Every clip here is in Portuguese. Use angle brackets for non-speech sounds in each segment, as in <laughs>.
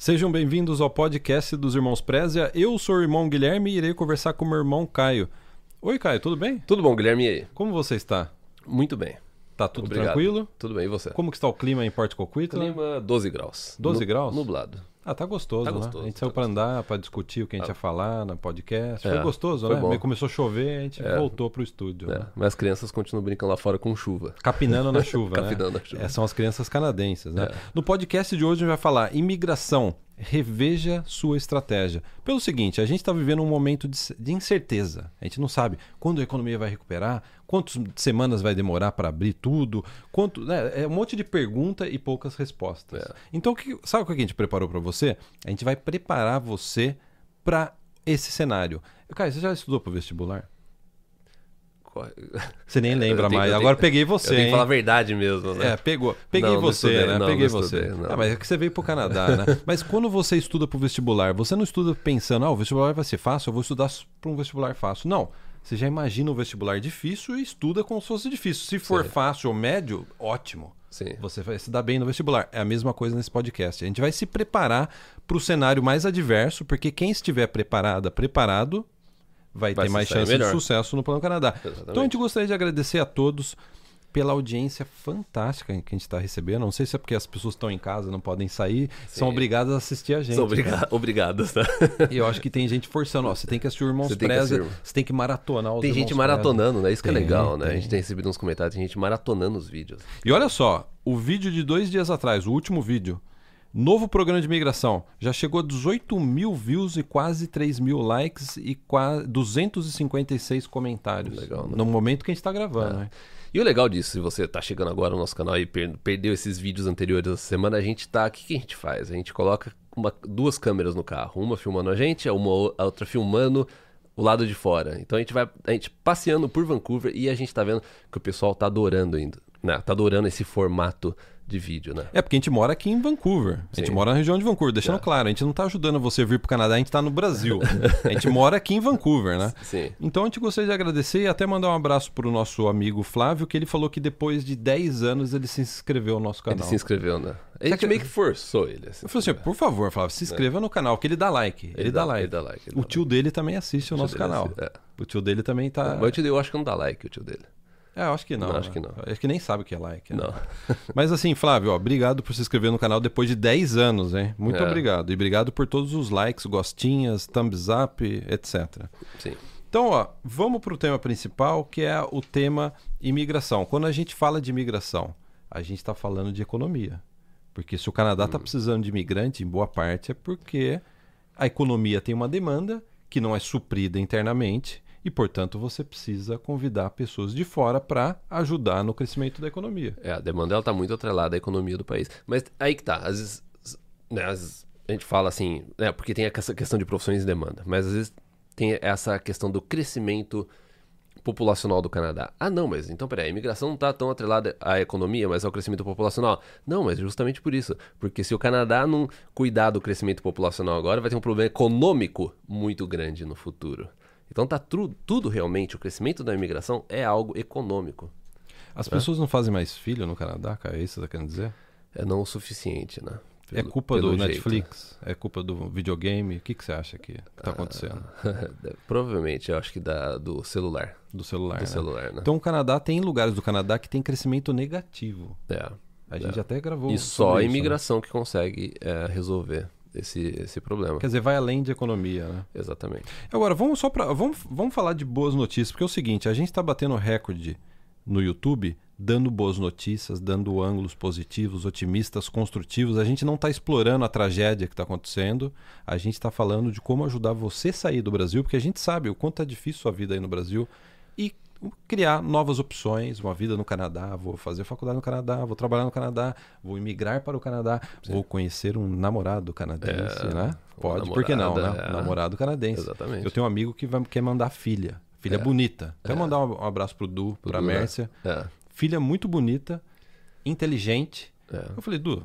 Sejam bem-vindos ao podcast dos Irmãos Prézia. Eu sou o irmão Guilherme e irei conversar com o meu irmão Caio. Oi, Caio, tudo bem? Tudo bom, Guilherme? E aí? Como você está? Muito bem. Tá tudo Obrigado. tranquilo? Tudo bem, e você? Como que está o clima em Porto Coquitlam? Clima 12 graus. 12 Nu- graus? Nublado. Ah, tá gostoso, Tá né? gostoso, a gente tá saiu pra andar, pra discutir o que a gente ia falar no podcast. É, foi gostoso, foi né? bom. Começou a chover, a gente É. voltou pro estúdio. É, né? Mas as crianças continuam brincando lá fora com chuva. Capinando na chuva, <laughs> né? Capinando na chuva. É, são as crianças canadenses, né? É. No podcast de hoje a gente vai falar imigração. Reveja sua estratégia. Pelo seguinte, a gente está vivendo um momento de, de incerteza. A gente não sabe quando a economia vai recuperar, quantas semanas vai demorar para abrir tudo, quanto, né? É um monte de pergunta e poucas respostas. É. Então, o que- sabe o que a gente preparou para você? A gente vai preparar você para esse cenário. Caio, você já estudou para vestibular? Corre- Você nem <laughs> lembra tenho- mais. eu Agora tenho- peguei Eu você, tenho que falar a verdade mesmo, né? É, pegou. Peguei Não, não você, estudei, né? não, Peguei não você. estudei, não. Ah, mas é que você veio pro Canadá, né? <laughs> mas quando você estuda pro vestibular, você não estuda pensando, ah, o vestibular vai ser fácil, eu vou estudar para um vestibular fácil. Não. Você já imagina o vestibular difícil e estuda como se fosse difícil. Se for Sim. fácil ou médio, ótimo. Sim. Você vai se dar bem no vestibular. É a mesma coisa nesse podcast. A gente vai se preparar para o cenário mais adverso, porque quem estiver preparada, preparado, vai, Vai ter mais chance melhor. de sucesso no Plano Canadá. Exatamente. Então a gente gostaria de agradecer a todos pela audiência fantástica que a gente está recebendo. Não sei se é porque as pessoas estão em casa, não podem sair, são obrigadas a assistir a gente. São obriga- obrigados, tá? E eu acho que tem gente forçando, ó, você tem que assistir o Irmãos tem Preza, você tem que maratonar os Tem gente maratonando, né? Isso que é Tem, legal, né? tem. A gente tem recebido uns comentários, tem gente maratonando os vídeos. E olha só, o vídeo de dois dias atrás, o último vídeo, novo programa de imigração, já chegou a 18 mil views e quase 3 mil likes e quase 256 comentários. Legal, né? No momento que a gente está gravando, né? E o legal disso, se você tá chegando agora no nosso canal e per- perdeu esses vídeos anteriores essa semana, a gente tá. O que, que a gente faz? A gente coloca uma- duas câmeras no carro, uma filmando a gente, a uma a outra filmando o lado de fora. Então a gente vai a gente passeando por Vancouver e a gente tá vendo que o pessoal tá adorando ainda. Né? Tá adorando esse formato de vídeo, né? É porque a gente mora aqui em Vancouver. A gente Sim. mora na região de Vancouver. Deixando É. claro, a gente não está ajudando você a vir para o Canadá, a gente está no Brasil. a gente mora aqui em Vancouver, né? <laughs> Sim. Então a gente gostaria de agradecer e até mandar um abraço para o nosso amigo Flávio, que ele falou que depois de 10 anos ele se inscreveu no nosso canal. Ele se inscreveu, né? A gente que- meio que forçou ele. Assim, Eu falei assim, por favor, Flávio, se inscreva no canal, que ele dá like. Ele, dá, like. Ele dá like. ele O dá tio dele também assiste o, tio nosso canal. assiste, é. O tio dele também tá. like. Mas o tio dele, eu acho que não dá like, o tio dele. É, eu acho que não. Não, acho né? que não. Acho que nem sabe o que é like. né? Não. <laughs> Mas assim, Flávio, ó, obrigado por se inscrever no canal depois de 10 anos, hein? Muito É. obrigado. E obrigado por todos os likes, gostinhas, thumbs up, etc. Sim. Então, ó, vamos para o tema principal, que é o tema imigração. Quando a gente fala de imigração, a gente está falando de economia. Porque se o Canadá Hum. está precisando de imigrante, em boa parte, é porque a economia tem uma demanda que não é suprida internamente e, portanto, você precisa convidar pessoas de fora para ajudar no crescimento da economia. É, a demanda ela tá muito atrelada à economia do país. Mas aí que tá, às vezes, né, às vezes a gente fala assim, né, porque tem essa questão de profissões e demanda, mas às vezes tem essa questão do crescimento populacional do Canadá. Ah, não, mas então peraí, a imigração não tá tão atrelada à economia, mas ao crescimento populacional. Não, mas justamente por isso. Porque se o Canadá não cuidar do crescimento populacional agora, vai ter um problema econômico muito grande no futuro. Então tá tudo realmente, o crescimento da imigração é algo econômico. As pessoas não fazem mais filho no Canadá, cara? É isso que você tá querendo dizer? É não o suficiente, né? é Pelo- culpa pelo do jeito. Netflix? É culpa do videogame? O que, que você acha que Ah, tá acontecendo? <laughs> Provavelmente, eu acho que da, do celular. Do celular, Do né? celular, né? Então o Canadá tem lugares do Canadá que tem crescimento negativo. É. A gente até gravou. E só a isso, né? imigração que consegue é, resolver esse, esse problema. Quer dizer, vai além de economia, né? Exatamente. Agora, vamos só para vamos, vamos falar de boas notícias, porque é o seguinte, a gente está batendo recorde no YouTube, dando boas notícias, dando ângulos positivos, otimistas, construtivos. A gente não está explorando a tragédia que está acontecendo, a gente está falando de como ajudar você a sair do Brasil, porque a gente sabe o quanto é difícil sua vida aí no Brasil criar novas opções, uma vida no Canadá, vou fazer faculdade no Canadá, vou trabalhar no Canadá, vou imigrar para o Canadá, vou conhecer um namorado canadense, É, né? Pode, por que não, né? é. Namorado canadense. Exatamente. Eu tenho um amigo que vai, quer mandar filha. Filha É. bonita. Quero mandar um, abraço pro Du, Pro pra Du, né? Mércia. É. Filha muito bonita, inteligente. É. Eu falei, Du,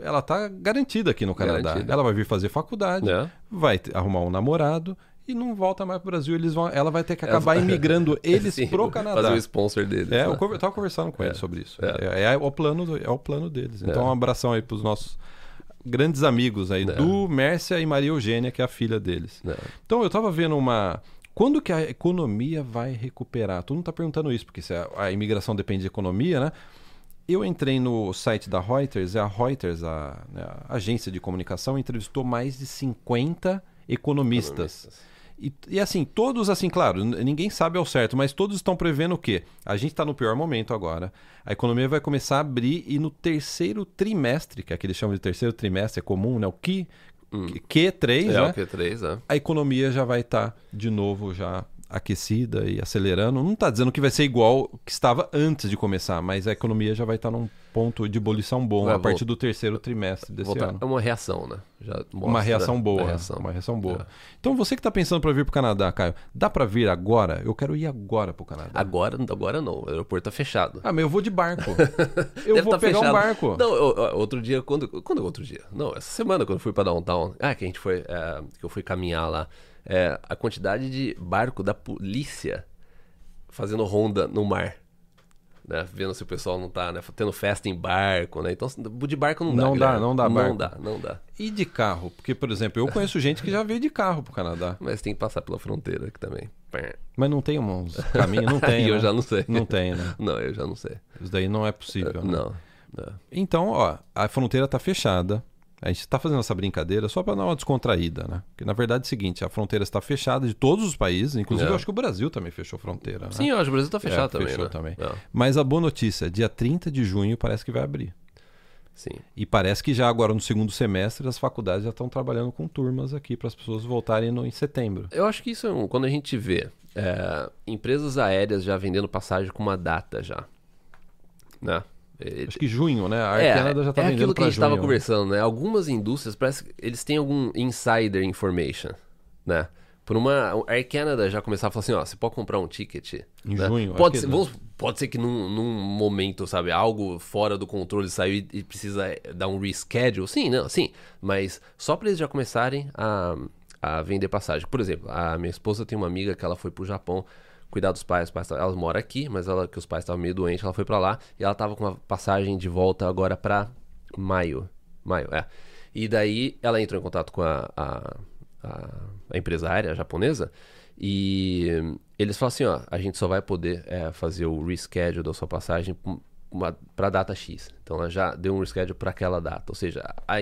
ela tá garantida aqui no Canadá. Garantida. Ela vai vir fazer faculdade, Né? vai arrumar um namorado e não volta mais pro Brasil. Eles vão, ela vai ter que acabar imigrando <laughs> eles Sim, pro Canadá. Fazer o sponsor deles. É, né? eu, conver- eu tava conversando com É, ele sobre isso. é. É, é o plano, do- é o plano deles. Então, É. um abração aí pros nossos grandes amigos aí, É. Du, Mércia e Maria Eugênia, que é a filha deles. Então eu tava vendo uma. Quando que a economia vai recuperar? Todo mundo tá perguntando isso, porque se a, a imigração depende de economia, né? Eu entrei no site da Reuters, e a Reuters, a, né, a agência de comunicação, entrevistou mais de 50 economistas. E, e assim, todos assim, claro, ninguém sabe ao certo, mas todos estão prevendo o quê? A gente está no pior momento agora. A economia vai começar a abrir e no terceiro trimestre, que é que eles chamam de terceiro trimestre, é comum, né? O Q, Q3, É né? o Q3, né? a economia já vai estar de novo já aquecida e acelerando. Não está dizendo que vai ser igual que estava antes de começar, mas a economia já vai estar num ponto de ebulição bom a partir vol- do terceiro trimestre desse Voltar- ano. É uma reação, né? Já Uma reação boa. né? reação. Uma reação boa. É. Então você que está pensando para vir para o Canadá, Caio, dá para vir agora? Eu quero ir agora para o Canadá. Agora, agora não, o aeroporto tá fechado. Ah, mas eu vou de barco. <laughs> Eu Deve vou tá pegar um fechado. barco. Não, eu- outro dia, quando. Quando é outro dia? Não, essa semana, quando eu fui pra downtown. Ah, que a gente foi. é, que eu fui caminhar lá. é, a quantidade de barco da polícia fazendo ronda no mar. Né? Vendo se o pessoal não tá, né? Tendo festa em barco, né? Então, de barco não dá. Não dá, Guilherme. não dá barco. Não dá, não dá. E de carro? Porque, por exemplo, eu conheço <laughs> gente que já veio de carro para o Canadá. Mas tem que passar pela fronteira aqui também. Mas não tem uns caminhos? Não <laughs> tem. Aí eu né? já não sei. Não tem, né? <laughs> Não, eu já não sei. Isso daí não é possível. né? Não. não. Então, ó, a fronteira tá fechada. A gente está fazendo essa brincadeira só para dar uma descontraída, né? Porque na verdade é o seguinte, a fronteira está fechada de todos os países, inclusive É. eu acho que o Brasil também fechou fronteira, né? Sim, eu acho que o Brasil tá fechado É, também, fechou né? também. É, Mas a boa notícia, dia 30 de junho parece que vai abrir. sim. E parece que já agora no segundo semestre as faculdades já estão trabalhando com turmas aqui para as pessoas voltarem no, em setembro. Eu acho que isso é um. Quando a gente vê é, empresas aéreas já vendendo passagem com uma data já. Né? É, Acho que junho, né? A Air é, Canada já está é vendendo aquilo que a gente estava conversando, né? Algumas indústrias, parece que eles têm algum insider information, né? Por uma. A Air Canada já começava a falar assim, ó, você pode comprar um ticket. Em né? junho, Pode ser, é. vamos- pode ser que num, num momento, sabe, algo fora do controle saiu e, e precisa dar um reschedule. Sim, não, sim. Mas só para eles já começarem a, a vender passagem. Por exemplo, a minha esposa tem uma amiga que ela foi pro Japão cuidar dos pais. Pais ela mora aqui, mas ela que os pais estavam meio doentes, ela foi para lá e ela tava com uma passagem de volta agora para maio. Maio, é. E daí ela entrou em contato com a, a, a, a empresária japonesa e eles falam assim, ó, a gente só vai poder é, fazer o reschedule da sua passagem para data X. Então ela já deu um reschedule para aquela data. Ou seja, a,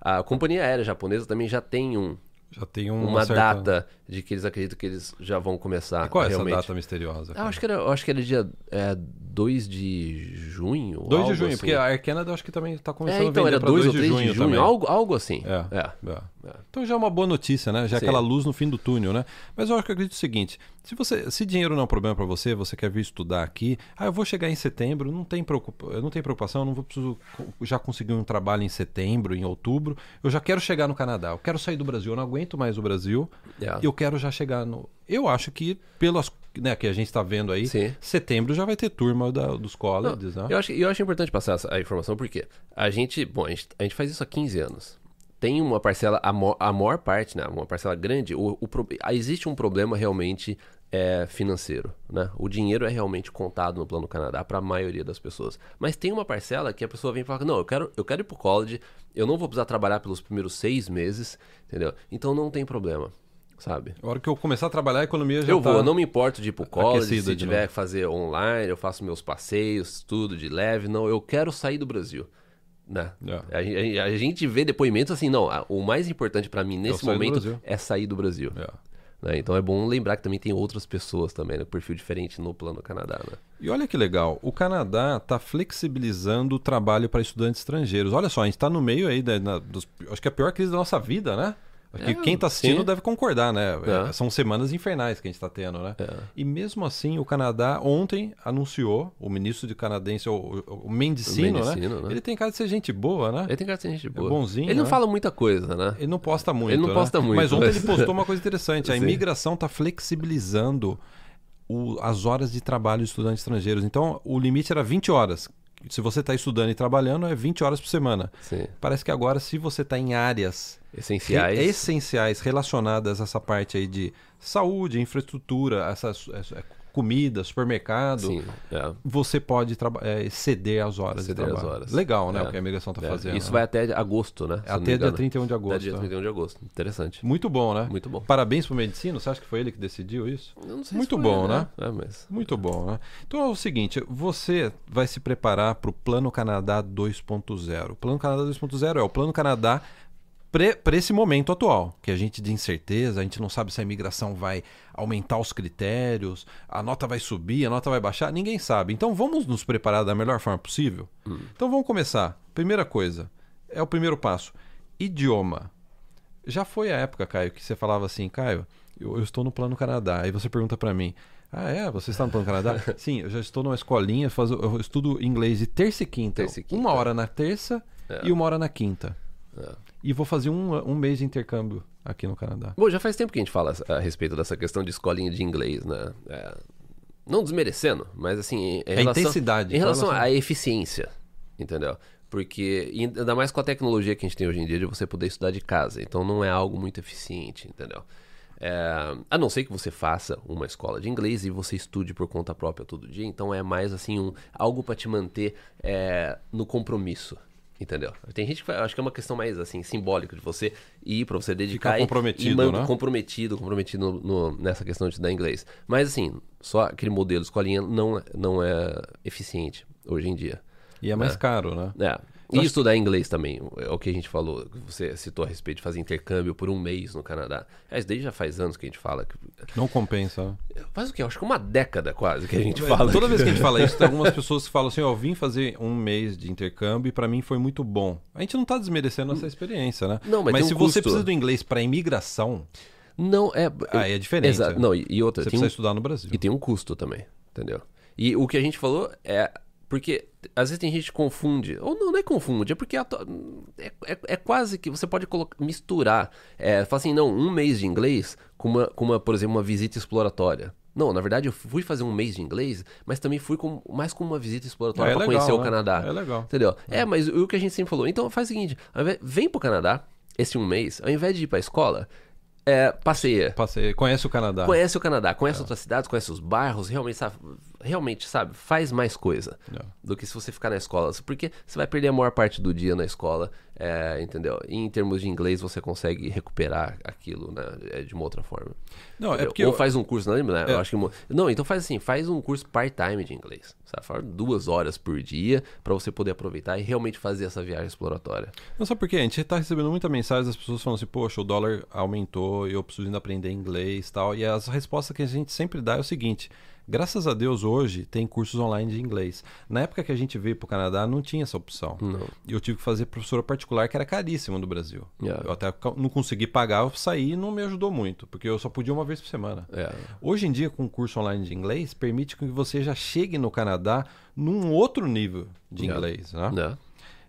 a companhia aérea japonesa também já tem um, Já tem uma, uma, certa... data de que eles acreditam que eles já vão começar E qual é realmente. essa data misteriosa? Ah, eu acho que era, eu acho que era dia é, 2 de junho. 2 de junho, assim. porque a Air Canada eu acho que também está começando É, então a vender era para 2 2 ou de 3 junho, de junho, algo, algo assim. É. É. É. Então já é uma boa notícia, né? Já é aquela luz no fim do túnel, né? Mas eu acho que eu acredito o seguinte: se você, se dinheiro não é um problema para você, você quer vir estudar aqui, ah, eu vou chegar em setembro, não tem preocupa, eu não tenho preocupação, eu não vou preciso já conseguir um trabalho em setembro, em outubro. Eu já quero chegar no Canadá, eu quero sair do Brasil, eu não aguento mais o Brasil. É. Eu quero já chegar no. Eu acho que pelas né, que a gente está vendo aí, Sim. setembro já vai ter turma da- dos colleges, né? Eu acho, eu acho importante passar essa a informação porque a gente, bom, a gente, a gente faz isso há 15 anos. Tem uma parcela, a, mo- a maior parte, né, uma parcela grande, o, o ah, existe um problema realmente é, financeiro, né? O dinheiro é realmente contado no Plano Canadá para a maioria das pessoas. Mas tem uma parcela que a pessoa vem e fala, não, eu quero, eu quero ir pro college, eu não vou precisar trabalhar pelos primeiros seis meses, entendeu? Então não tem problema, sabe? A hora que eu começar a trabalhar, a economia já Eu tá... vou, eu não me importo de ir pro college, se tiver que fazer online, eu faço meus passeios, tudo de leve. Não, eu quero sair do Brasil. Né? É. A, gente- a gente vê depoimentos assim, não, a- o mais importante pra mim nesse sair do momento é sair do Brasil. É. né? Então é bom lembrar que também tem outras pessoas também, né? Perfil diferente no plano Canadá, né? E olha que legal, o Canadá está flexibilizando o trabalho para estudantes estrangeiros. Olha só, a gente está no meio aí, da, na- dos, acho que é a pior crise da nossa vida, né? É, quem está assistindo sim. deve concordar, né? É. São semanas infernais que a gente está tendo, né? É. E mesmo assim, o Canadá ontem anunciou, o ministro de canadense, o, o, Mendicino, O Mendicino, né? Ele tem cara de ser gente boa, né? Ele tem cara de ser gente boa. bonzinho, Ele não né? fala muita coisa, né? Ele não posta muito. Ele não né? posta muito, Mas ontem mas- ele postou uma coisa interessante. A imigração está flexibilizando o- as horas de trabalho de estudantes estrangeiros. Então, o limite era 20 horas. Se você está estudando e trabalhando, é 20 horas por semana. Sim. Parece que agora, se você está em áreas Essenciais. re- essenciais relacionadas a essa parte aí de saúde, infraestrutura, essa, essa- comida, supermercado, Sim, é. você pode é, ceder as horas Ceder de as trabalho. horas. Legal, né? É. O que a imigração está É, fazendo. Isso né? vai até agosto, né? até dia engano. 31 de Até agosto. dia né? 31 de agosto. Interessante. Muito bom, né? Muito bom. Parabéns pro Medicino. Você acha que foi ele que decidiu isso? Eu não sei Muito se foi, bom, né? É, mas... Muito bom, né? Então é o seguinte, você vai se preparar para o Plano Canadá 2.0. O Plano Canadá 2.0 é o Plano Canadá para esse momento atual, que a gente de incerteza, a gente não sabe se a imigração vai aumentar os critérios, a nota vai subir, a nota vai baixar, ninguém sabe. Então vamos nos preparar da melhor forma possível? Então vamos começar. Primeira coisa, é o primeiro passo. Idioma. Já foi a época, Caio, que você falava assim, Caio, eu, eu estou no Plano Canadá. Aí você pergunta para mim, ah, é? Você está no Plano Canadá? <laughs> Sim, eu já estou numa escolinha, faz, eu estudo inglês de terça e quinta. Terça e quinta. Uma hora na terça É. e uma hora na quinta. É. E vou fazer um, um mês de intercâmbio aqui no Canadá. Bom, já faz tempo que a gente fala a respeito dessa questão de escolinha de inglês, né? É, não desmerecendo, mas assim, em, A relação, intensidade, em relação fala à eficiência, entendeu? Porque ainda mais com a tecnologia que a gente tem hoje em dia de você poder estudar de casa, então não é algo muito eficiente, entendeu? É, a não ser que você faça uma escola de inglês e você estude por conta própria todo dia, então é mais assim um algo para te manter é, no compromisso, entendeu? Tem gente que acho que é uma questão mais assim simbólica de você ir para você dedicar Ficar e- comprometido, e man- né? comprometido, comprometido no- no- nessa questão de estudar inglês. Mas assim, só aquele modelo escolinha não, não é eficiente hoje em dia. E é mais caro, né? É. E estudar inglês também, é o que a gente falou, você citou a respeito de fazer intercâmbio por um mês no Canadá. É, isso daí já faz anos que a gente fala. que- Não compensa. Faz o quê? Acho que uma década quase que a gente fala. Toda vez que a gente fala isso, tem <laughs> algumas pessoas que falam assim: ó, eu vim fazer um mês de intercâmbio e para mim foi muito bom. A gente não tá desmerecendo essa experiência, né? Não, mas tem um se você custo. precisa do inglês para imigração, Não, é. aí é diferente. Exato. Não, e, e outra, Você precisa um, estudar no Brasil. E tem um custo também, entendeu? E o que a gente falou é. Porque às vezes tem gente que confunde. Ou não, não é confunde, é porque é, é, é quase que você pode colocar, misturar. É, fala assim, não, um mês de inglês com uma, com uma, por exemplo, uma visita exploratória. Não, na verdade eu fui fazer um mês de inglês, mas também fui com, mais com uma visita exploratória É para conhecer o né? Canadá. É legal. Entendeu? É, mas o que a gente sempre falou. Então faz o seguinte: invés- vem pro Canadá, esse um mês, ao invés de ir pra escola, é, passeia. Passei, conhece o Canadá. Conhece o Canadá, É. conhece outras cidades, conhece os bairros, realmente sabe, realmente, sabe, faz mais coisa É. do que se você ficar na escola. Porque você vai perder a maior parte do dia na escola, é, entendeu? E em termos de inglês, você consegue recuperar aquilo né, é, de uma outra forma. Não, é porque Ou eu- faz um curso, não lembro, né? É. Eu acho que. Não, então faz assim, faz um curso part-time de inglês. Sabe? Faz duas horas por dia pra você poder aproveitar e realmente fazer essa viagem exploratória. Não sabe por quê? A gente tá recebendo muita mensagem das pessoas falando assim, poxa, o dólar aumentou e eu preciso ainda aprender inglês e tal. E as respostas que a gente sempre dá é o seguinte: graças a Deus hoje tem cursos online de inglês. Na época que a gente veio pro Canadá não tinha essa opção. Não. Eu tive que fazer professora particular, que era caríssima no Brasil. Yeah. Eu até não consegui pagar, eu saí e não me ajudou muito, porque eu só podia uma vez por semana. É. Hoje em dia, com o curso online de inglês, permite que você já chegue no Canadá num outro nível de Yeah. inglês? Né?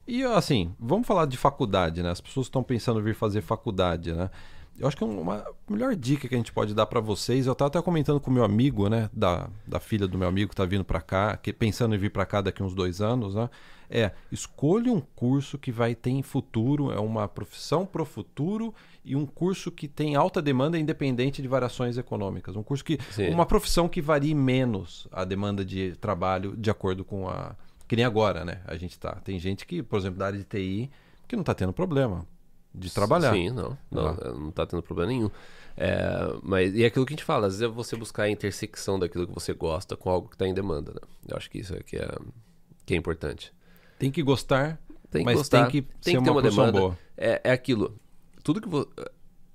E assim, vamos falar de faculdade, né? As pessoas estão pensando em vir fazer faculdade, né? Eu acho que uma melhor dica que a gente pode dar para vocês, eu estava até comentando com o meu amigo, né, da, da filha do meu amigo que tá vindo para cá, que pensando em vir para cá daqui uns dois anos, né? É, escolha um curso que vai ter em futuro, é uma profissão pro futuro e um curso que tem alta demanda independente de variações econômicas. Um curso que. Sim. Uma profissão que varie menos a demanda de trabalho de acordo com a. Que nem agora, né? A gente tá. Tem gente que, por exemplo, da área de TI, que não tá tendo problema de trabalhar. Sim, não. Não, Ah. não tá tendo problema nenhum. É, mas, e é aquilo que a gente fala, às vezes é você buscar a intersecção daquilo que você gosta com algo que está em demanda, né? Eu acho que isso é que é, que é importante. Tem que gostar, Tem que mas gostar, tem que tem que ter uma, uma demanda. boa. É, é aquilo. Tudo que vo...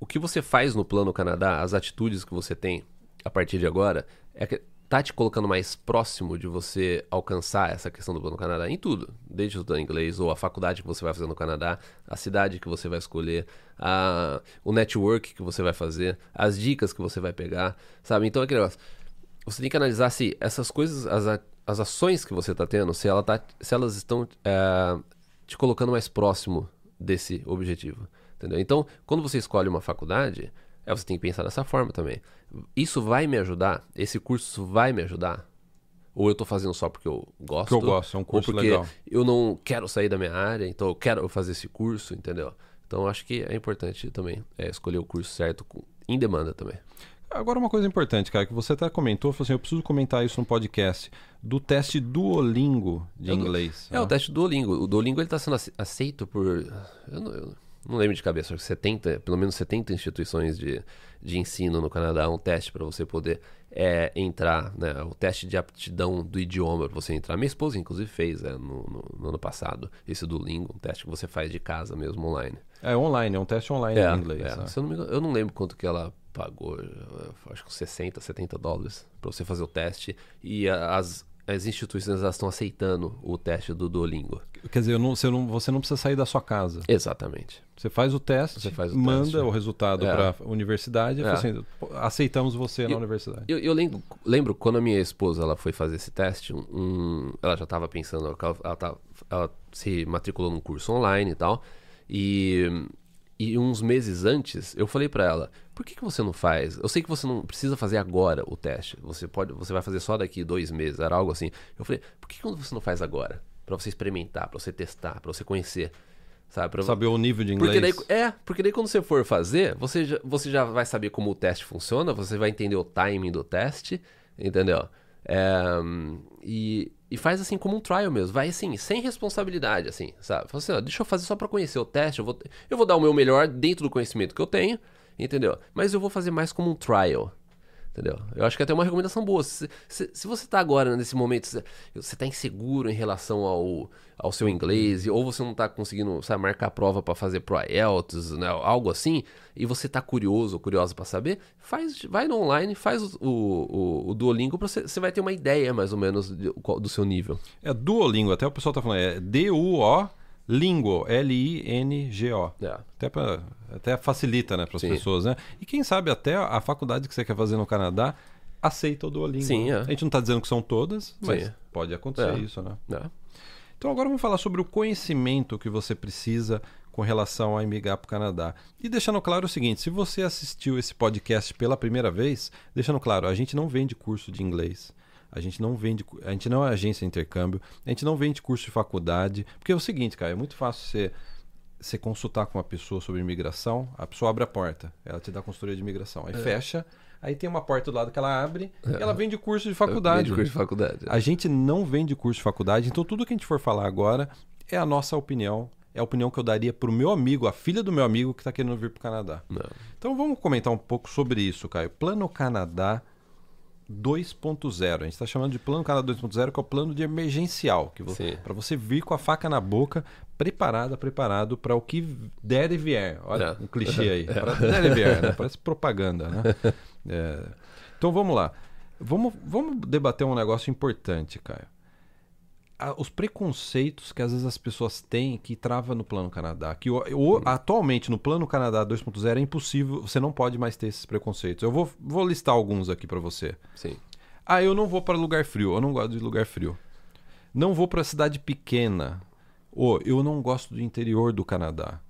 o que você faz no plano Canadá, as atitudes que você tem a partir de agora, é que tá te colocando mais próximo de você alcançar essa questão do plano Canadá em tudo, desde estudar inglês ou a faculdade que você vai fazer no Canadá, a cidade que você vai escolher, a... o network que você vai fazer, as dicas que você vai pegar, sabe? Então é aquele negócio. Você tem que analisar se essas coisas, as, as ações que você está tendo, se, ela tá, se elas estão é, te colocando mais próximo desse objetivo. Entendeu? Então, quando você escolhe uma faculdade, é, você tem que pensar dessa forma também. Isso vai me ajudar? Esse curso vai me ajudar? Ou eu estou fazendo só porque eu gosto? Porque eu gosto, é um curso ou porque legal. eu não quero sair da minha área, então eu quero fazer esse curso, entendeu? Então, eu acho que é importante também é, escolher o curso certo com- em demanda também. Agora uma coisa importante, cara, que você até comentou, falou assim, eu preciso comentar isso no podcast, do teste Duolingo de o- inglês. É, o teste Duolingo. O Duolingo ele tá sendo ace- aceito por. Eu não, eu não lembro de cabeça, acho que 70, pelo menos 70 instituições de, de ensino no Canadá. Um teste para você poder é, entrar, né? O teste de aptidão do idioma para você entrar. Minha esposa, inclusive, fez é, no, no- no ano passado esse Duolingo, um teste que você faz de casa mesmo, online. É online, é um teste online É, em inglês. é. né? Eu, não engano, eu não lembro quanto que ela pagou, acho que uns 60, 70 dólares para você fazer o teste. E as, as instituições estão aceitando o teste do Duolingo. Quer dizer, não- você, não, você não precisa sair da sua casa. Exatamente. Você faz o teste, Você faz o manda teste. o resultado É. para a universidade e É. assim, "Pô, aceitamos você na Eu- universidade. Eu, eu lembro, lembro quando a minha esposa ela foi fazer esse teste, um- ela já estava pensando, ela, ela, tá- ela se matriculou num curso online e tal, e, e uns meses antes eu falei pra ela, por que, que você não faz? Eu sei que você não precisa fazer agora o teste, você pode, você vai fazer só daqui dois meses, era algo assim. Eu falei, por que, que você não faz agora? Pra você experimentar, pra você testar, pra você conhecer, sabe? Pra, Saber o nível de inglês. porque daí, é, porque daí quando você for fazer, você já, você já vai saber como o teste funciona, você vai entender o timing do teste, entendeu? É, e, e faz assim como um trial mesmo, vai assim, sem responsabilidade, assim, sabe? Fala assim, ó, deixa eu fazer só pra conhecer o teste, eu vou, eu vou dar o meu melhor dentro do conhecimento que eu tenho, entendeu? Mas eu vou fazer mais como um trial, Entendeu? Eu acho que é até uma recomendação boa. Se, se, se você tá agora nesse momento, você tá inseguro em relação ao, ao seu inglês, ou você não tá conseguindo, sabe, marcar a prova para fazer pro IELTS, né, algo assim, e você tá curioso curiosa para saber, faz, vai no online, faz o, o, o Duolingo, você, você vai ter uma ideia mais ou menos qual- do seu nível. É Duolingo, até o pessoal tá falando, é D-U-O Lingo, L-I-N-G-O. É. Até, pra, até facilita, né, para as pessoas, né? E quem sabe até a faculdade que você quer fazer no Canadá aceita o Duolingo. Sim, é. A gente não está dizendo que são todas, mas Sim. pode acontecer É. isso, né? É. Então agora vamos falar sobre o conhecimento que você precisa com relação a emigrar para o Canadá. E deixando claro o seguinte, se você assistiu esse podcast pela primeira vez, deixando claro, a gente não vende curso de inglês. A gente não vende, a gente não é agência de intercâmbio, a gente não vende curso de faculdade, porque é o seguinte, cara, é muito fácil você você consultar com uma pessoa sobre imigração, a pessoa abre a porta, ela te dá a consultoria de imigração, aí fecha, aí tem uma porta do lado que ela abre e ela vende curso de faculdade. De curso de faculdade. A gente não vende curso de faculdade, então tudo que a gente for falar agora é a nossa opinião, é a opinião que eu daria pro meu amigo, a filha do meu amigo que está querendo vir pro Canadá. Não. Então vamos comentar um pouco sobre isso, Caio. Plano Canadá 2.0. A gente está chamando de Plano Canadá 2.0, que é o plano de emergencial, que Sim. para você vir com a faca na boca, preparada, preparado para o que der e vier. Olha, É. um clichê aí. <laughs> Pra der e vier, né? Parece propaganda, né? <laughs> É. Então vamos lá. Vamos, vamos debater um negócio importante, Caio. A- os preconceitos que às vezes as pessoas têm que trava no Plano Canadá. Que o- o- atualmente no Plano Canadá 2.0 é impossível, você não pode mais ter esses preconceitos. Eu vou, vou listar alguns aqui para você. Sim. Ah, eu não vou para lugar frio. Eu não gosto de lugar frio. Não vou para cidade pequena. Ou eu não gosto do interior do Canadá.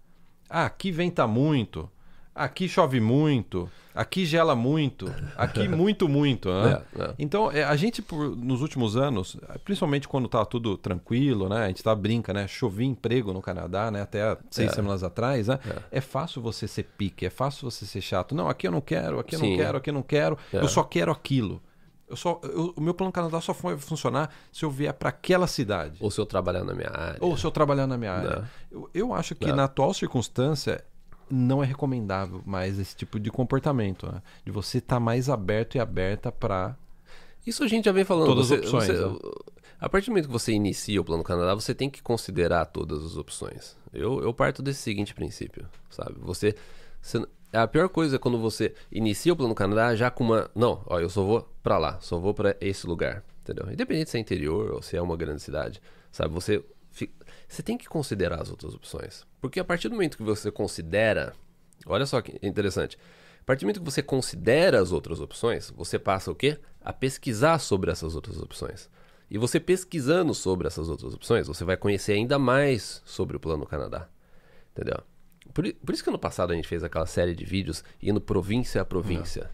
Ah, aqui venta muito. Aqui chove muito. Aqui gela muito. Aqui <laughs> muito, muito. Né? É, é. Então, é, a gente, por- nos últimos anos, principalmente quando tá tudo tranquilo, né? A gente tá brinca, né? Chovia emprego no Canadá, né? Até seis É. semanas atrás, né? É. fácil você ser pique, é fácil você ser chato. Não, aqui eu não quero, aqui eu não Sim. quero, aqui eu não quero. É. Eu só quero aquilo. Eu só, eu- o meu plano Canadá só vai funcionar se eu vier para aquela cidade. Ou se eu trabalhar na minha área. Ou se eu trabalhar na minha área. Não. Eu, eu acho que Não. na atual circunstância não é recomendável mais esse tipo de comportamento. né? De você estar mais aberto e aberta para. Isso a gente já vem falando. Todas você, as opções, você- né? A partir do momento que você inicia o Plano Canadá, você tem que considerar todas as opções. Eu, eu parto desse seguinte princípio, sabe? Você, você- A pior coisa é quando você inicia o Plano Canadá já com uma... Não, ó, eu só vou pra lá, só vou pra esse lugar, entendeu? Independente se é interior ou se é uma grande cidade, sabe? Você, você tem que considerar as outras opções. Porque a partir do momento que você considera... Olha só que interessante. A partir do momento que você considera as outras opções, você passa o quê? A pesquisar sobre essas outras opções. E você pesquisando sobre essas outras opções, você vai conhecer ainda mais sobre o Plano Canadá. Entendeu? Por, por isso que ano passado a gente fez aquela série de vídeos indo província a província.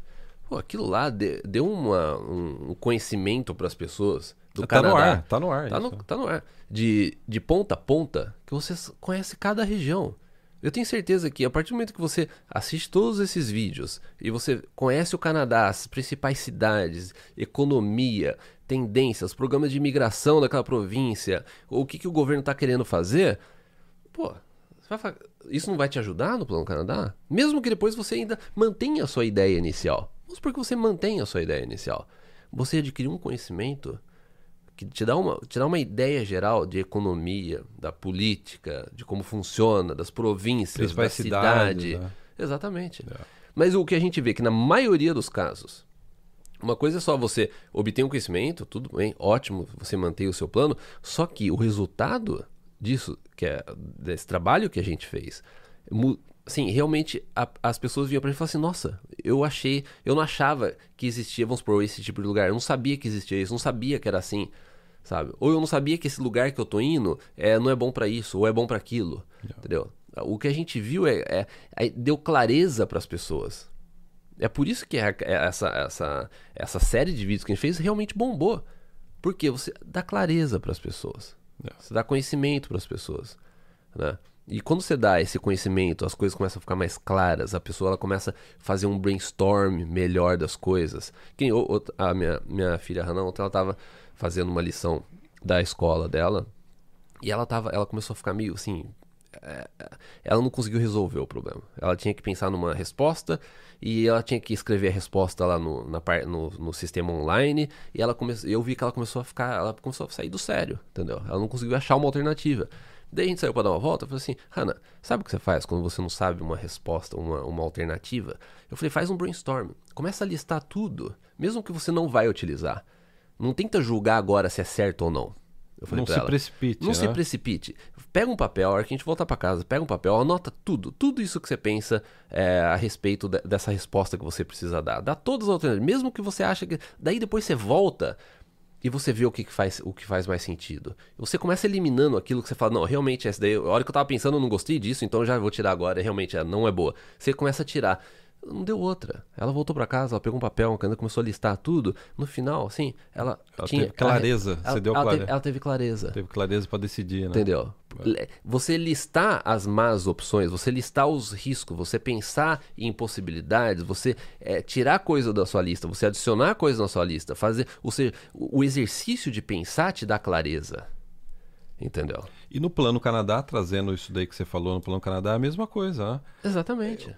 Pô, aquilo lá de- deu uma- um, um conhecimento para as pessoas do tá Canadá. no ar, tá no ar. Tá no, tá no ar. De, de ponta a ponta, que você conhece cada região. Eu tenho certeza que a partir do momento que você assiste todos esses vídeos e você conhece o Canadá, as principais cidades, economia, tendências, programas de imigração daquela província, ou o que, que o governo está querendo fazer, pô, falar, isso não vai te ajudar no Plano Canadá? Mesmo que depois você ainda mantenha a sua ideia inicial. Vamos supor que você mantenha a sua ideia inicial. Você adquiriu um conhecimento que te dá, uma, te dá uma ideia geral de economia, da política, de como funciona, das províncias, da cidade. Né? Exatamente. É. Mas o que a gente vê é que na maioria dos casos, uma coisa é só você obter um conhecimento, tudo bem, ótimo, você mantém o seu plano, só que o resultado disso, que é desse trabalho que a gente fez, assim, realmente a, as pessoas vinham pra gente e falavam assim, nossa, eu achei, eu não achava que existia, vamos supor, esse tipo de lugar, eu não sabia que existia isso, não sabia que era assim sabe? Ou eu não sabia que esse lugar que eu tô indo é, não é bom para isso, ou é bom para aquilo, yeah. entendeu? O que a gente viu é, é, é deu clareza para as pessoas. É por isso que é, essa, essa, essa série de vídeos que a gente fez realmente bombou. Porque você dá clareza para as pessoas. Yeah. Você dá conhecimento para as pessoas. Né? E quando você dá esse conhecimento, as coisas começam a ficar mais claras, a pessoa ela começa a fazer um brainstorm melhor das coisas. Quem, a minha, minha filha Hannah, ontem ela estava fazendo uma lição da escola dela. E ela tava, ela começou a ficar meio assim, é, ela não conseguiu resolver o problema. Ela tinha que pensar numa resposta e ela tinha que escrever a resposta lá no, na, no, no sistema online. E ela começou, eu vi que ela começou a ficar, ela começou a sair do sério, entendeu? Ela não conseguiu achar uma alternativa. Daí a gente saiu para dar uma volta. Eu falei assim, Hannah, sabe o que você faz quando você não sabe uma resposta, uma, uma alternativa? Eu falei, faz um brainstorm. Começa a listar tudo, mesmo que você não vai utilizar. Não tenta julgar agora se é certo ou não. Não se ela, precipite. Não né? se precipite. Pega um papel, a hora que a gente voltar para casa, pega um papel, anota tudo, tudo isso que você pensa é, a respeito de, dessa resposta que você precisa dar. Dá todas as alternativas, mesmo que você acha que. Daí depois você volta e você vê o que, faz, o que faz mais sentido. Você começa eliminando aquilo que você fala, não, realmente essa daí, a hora que eu tava pensando eu não gostei disso, então já vou tirar agora, realmente não é boa. Você começa a tirar. Não deu outra. Ela voltou para casa, ela pegou um papel, uma caneta, começou a listar tudo. No final, assim, ela, ela tinha teve clareza. Ela, você deu ela, clareza. Teve, ela teve clareza. Teve clareza para decidir, né? Entendeu? Você listar as más opções, você listar os riscos, você pensar em possibilidades, você é, tirar coisa da sua lista, você adicionar coisa na sua lista, fazer, ou seja, o exercício de pensar te dá clareza. Entendeu? E no Plano Canadá, trazendo isso daí que você falou no Plano Canadá, é a mesma coisa. Né? Exatamente. É,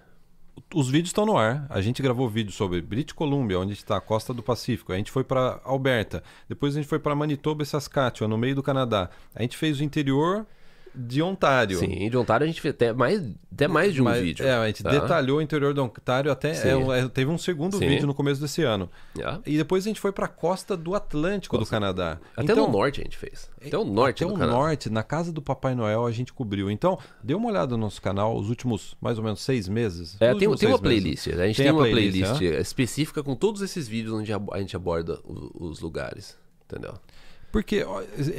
os vídeos estão no ar. A gente gravou vídeo sobre British Columbia, onde está a costa do Pacífico. A gente foi para Alberta. Depois a gente foi para Manitoba e Saskatchewan, no meio do Canadá. A gente fez o interior de Ontário. Sim, de Ontário a gente fez até mais, até mais de um Mas, vídeo. É, a gente tá. detalhou o interior de Ontário até. É, é, teve um segundo Sim. vídeo no começo desse ano. Yeah. E depois a gente foi para a costa do Atlântico costa. do Canadá. Até então, no norte a gente fez. Até o norte Até o Canadá. norte, na casa do Papai Noel a gente cobriu. Então, dê uma olhada no nosso canal os últimos mais ou menos seis meses. É, tem, tem uma playlist. Meses. A gente tem, tem uma playlist, playlist específica com todos esses vídeos onde a gente aborda os lugares. Entendeu? Porque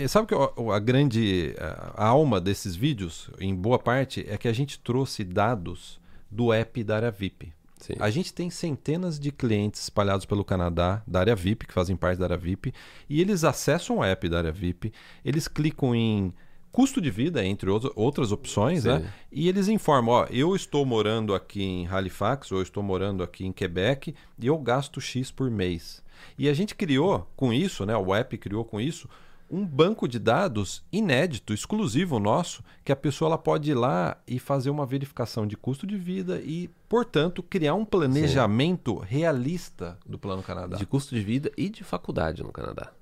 sabe que a grande a alma desses vídeos, em boa parte, é que a gente trouxe dados do app da área VIP. Sim. A gente tem centenas de clientes espalhados pelo Canadá, da área VIP, que fazem parte da área VIP, e eles acessam o app da área VIP, eles clicam em custo de vida, entre outras opções, né? E eles informam, ó, eu estou morando aqui em Halifax, ou eu estou morando aqui em Quebec, e eu gasto X por mês. E a gente criou com isso, né, o app criou com isso, um banco de dados inédito, exclusivo nosso, que a pessoa ela pode ir lá e fazer uma verificação de custo de vida e, portanto, criar um planejamento Sim. realista do Plano Canadá. De custo de vida e de faculdade no Canadá.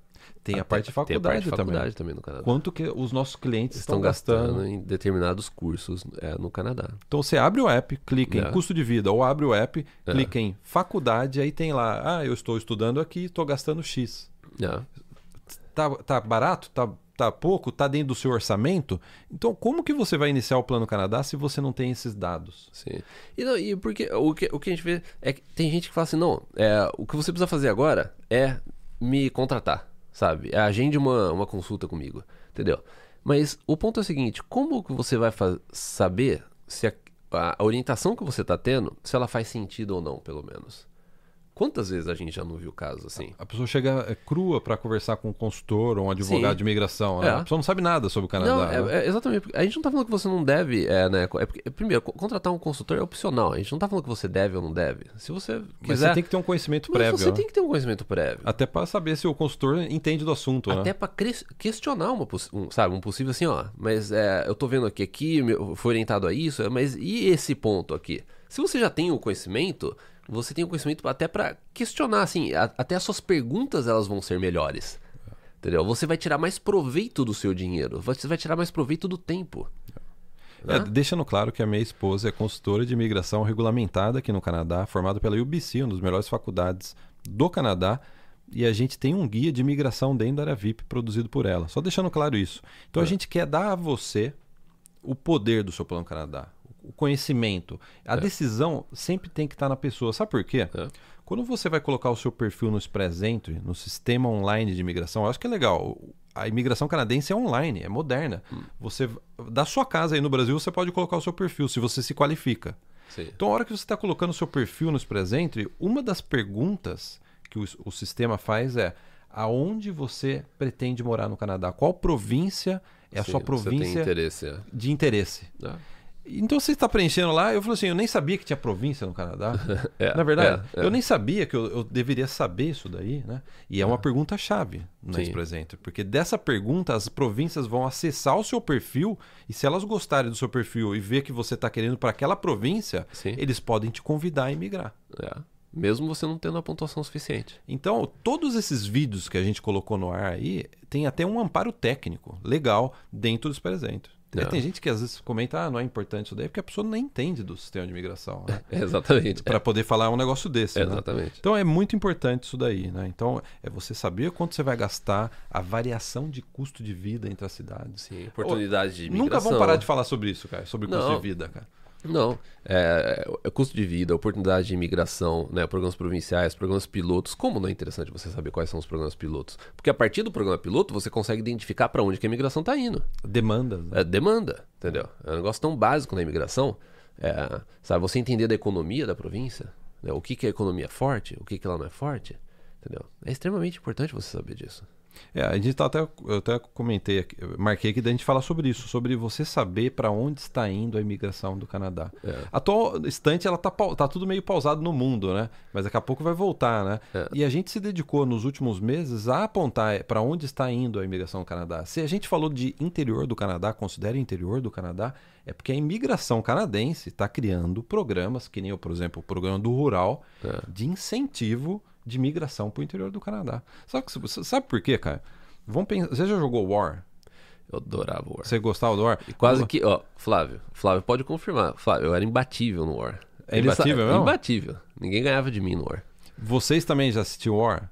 Tem a parte de faculdade, parte de faculdade também. também. no Canadá. Quanto que os nossos clientes estão, estão gastando, gastando, em determinados cursos é, no Canadá. Então você abre o app, clica é. em custo de vida, ou abre o app, é. clica em faculdade, aí tem lá, ah, eu estou estudando aqui, estou gastando X. É. Tá, tá barato? Tá, tá pouco? Tá dentro do seu orçamento? Então como que você vai iniciar o Plano Canadá se você não tem esses dados? Sim. E, não, e porque o que, o que a gente vê é que tem gente que fala assim, não, é, o que você precisa fazer agora é me contratar sabe? Agende uma, uma consulta comigo, entendeu? Mas o ponto é o seguinte, como que você vai saber se a, a, orientação que você está tendo, se ela faz sentido ou não, pelo menos? Quantas vezes a gente já não viu casos assim? A pessoa chega é, crua para conversar com um consultor ou um advogado Sim. de imigração. né? É. A pessoa não sabe nada sobre o Canadá. Não, né? é, é exatamente. A gente não tá falando que você não deve, é, né? É porque, primeiro, co- contratar um consultor é opcional. A gente não tá falando que você deve ou não deve. Se você Mas quiser. você tem que ter um conhecimento Mas prévio. você né? tem que ter um conhecimento prévio. Até para saber se o consultor entende do assunto. né? Até pra cres- questionar uma, um, sabe, um possível assim, ó. Mas eu tô vendo aqui, aqui, foi orientado a isso, mas e esse ponto aqui? Se você já tem o conhecimento, você tem o conhecimento até pra questionar, assim, a- até as suas perguntas elas vão ser melhores. Entendeu? Você vai tirar mais proveito do seu dinheiro, você vai tirar mais proveito do tempo. É, né? deixando claro que a minha esposa é consultora de imigração regulamentada aqui no Canadá, formada pela UBC, uma das melhores faculdades do Canadá. E a gente tem um guia de imigração dentro da área VIP produzido por ela. Só deixando claro isso. Então a É. gente quer dar a você o poder do seu plano Canadá, o conhecimento. A É. decisão sempre tem que estar na pessoa. Sabe por quê? É. Quando você vai colocar o seu perfil no Express Entry, no sistema online de imigração, eu acho que é legal. A imigração canadense é online, é moderna. Hum. Você da sua casa aí no Brasil, você pode colocar o seu perfil se você se qualifica. Sim. Então, a hora que você está colocando o seu perfil no Express Entry, uma das perguntas que o, o sistema faz é aonde você pretende morar no Canadá? Qual província é a Sim, sua província interesse. É. de interesse? É. Então você está preenchendo lá, eu falo assim, eu nem sabia que tinha província no Canadá. <laughs> É, Na verdade, é, é. eu nem sabia que eu, eu deveria saber isso daí, né? E é uma pergunta-chave no Entry, porque dessa pergunta as províncias vão acessar o seu perfil e se elas gostarem do seu perfil e ver que você está querendo para aquela província, Sim. eles podem te convidar a emigrar. É. Mesmo você não tendo a pontuação suficiente. Então, todos esses vídeos que a gente colocou no ar aí, tem até um amparo técnico legal dentro do Express Entry. É. Tem gente que às vezes comenta, ah, não é importante isso daí, porque a pessoa nem entende do sistema de imigração, né? <laughs> Exatamente. Para poder falar um negócio desse, né? exatamente. Então é muito importante isso daí, né? Então é você saber quanto você vai gastar, a variação de custo de vida entre as cidades. Sim, oportunidade de Nunca imigração. vão parar de falar sobre isso, cara, sobre custo Não. de vida, cara. Não, é, é custo de vida, oportunidade de imigração, né, programas provinciais, programas pilotos. Como não é interessante você saber quais são os programas pilotos? Porque a partir do programa piloto você consegue identificar para onde que a imigração está indo. Demandas. né? É demanda, entendeu? É um negócio tão básico na imigração. É, sabe, você entender da economia da província, né, o que, que a economia é forte, o que, que ela não é forte, entendeu? É extremamente importante você saber disso. É, a gente tá até, eu até comentei, marquei aqui da gente falar sobre isso, sobre você saber para onde está indo a imigração do Canadá. É. Atual instante ela tá, tá tudo meio pausado no mundo, né? Mas daqui a pouco vai voltar, né? É. E a gente se dedicou nos últimos meses a apontar para onde está indo a imigração do Canadá. Se a gente falou de interior do Canadá, considera interior do Canadá, é porque a imigração canadense está criando programas, que nem, por exemplo, o programa do Rural, É. de incentivo de migração para o interior do Canadá. Sabe, que- sabe por quê, cara? Vamos pensar, você já jogou War? Eu adorava o War. Você gostava do War? E quase que, ó, Flávio, Flávio pode confirmar. Flávio, eu era imbatível no War. É imbatível mesmo? Imbatível. Ninguém ganhava de mim no War. Vocês também já assistiram War?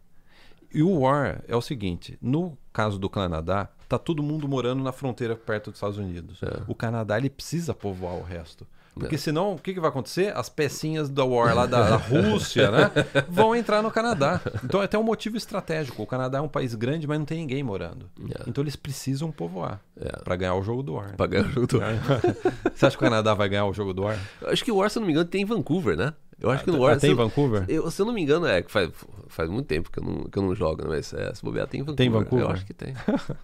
E o War é o seguinte: no caso do Canadá, tá todo mundo morando na fronteira perto dos Estados Unidos. É. O Canadá ele precisa povoar o resto. Porque senão, o que, que vai acontecer? As pecinhas da War lá da, da Rússia, né? <laughs> Vão entrar no Canadá. Então é até um motivo estratégico. O Canadá é um país grande, mas não tem ninguém morando. É. Então eles precisam povoar É. para ganhar o jogo do War. Pra ganhar o jogo do War. <laughs> Você acha que o Canadá vai ganhar o jogo do War? Eu Acho que o War, se eu não me engano, tem em Vancouver, né? Eu acho que no War. Ah, tem em Vancouver? Eu, se eu não me engano, é que faz, faz muito tempo que eu não, que eu não jogo, né? Mas é, se bobear, tem em Vancouver. Tem em Vancouver? Eu acho que tem.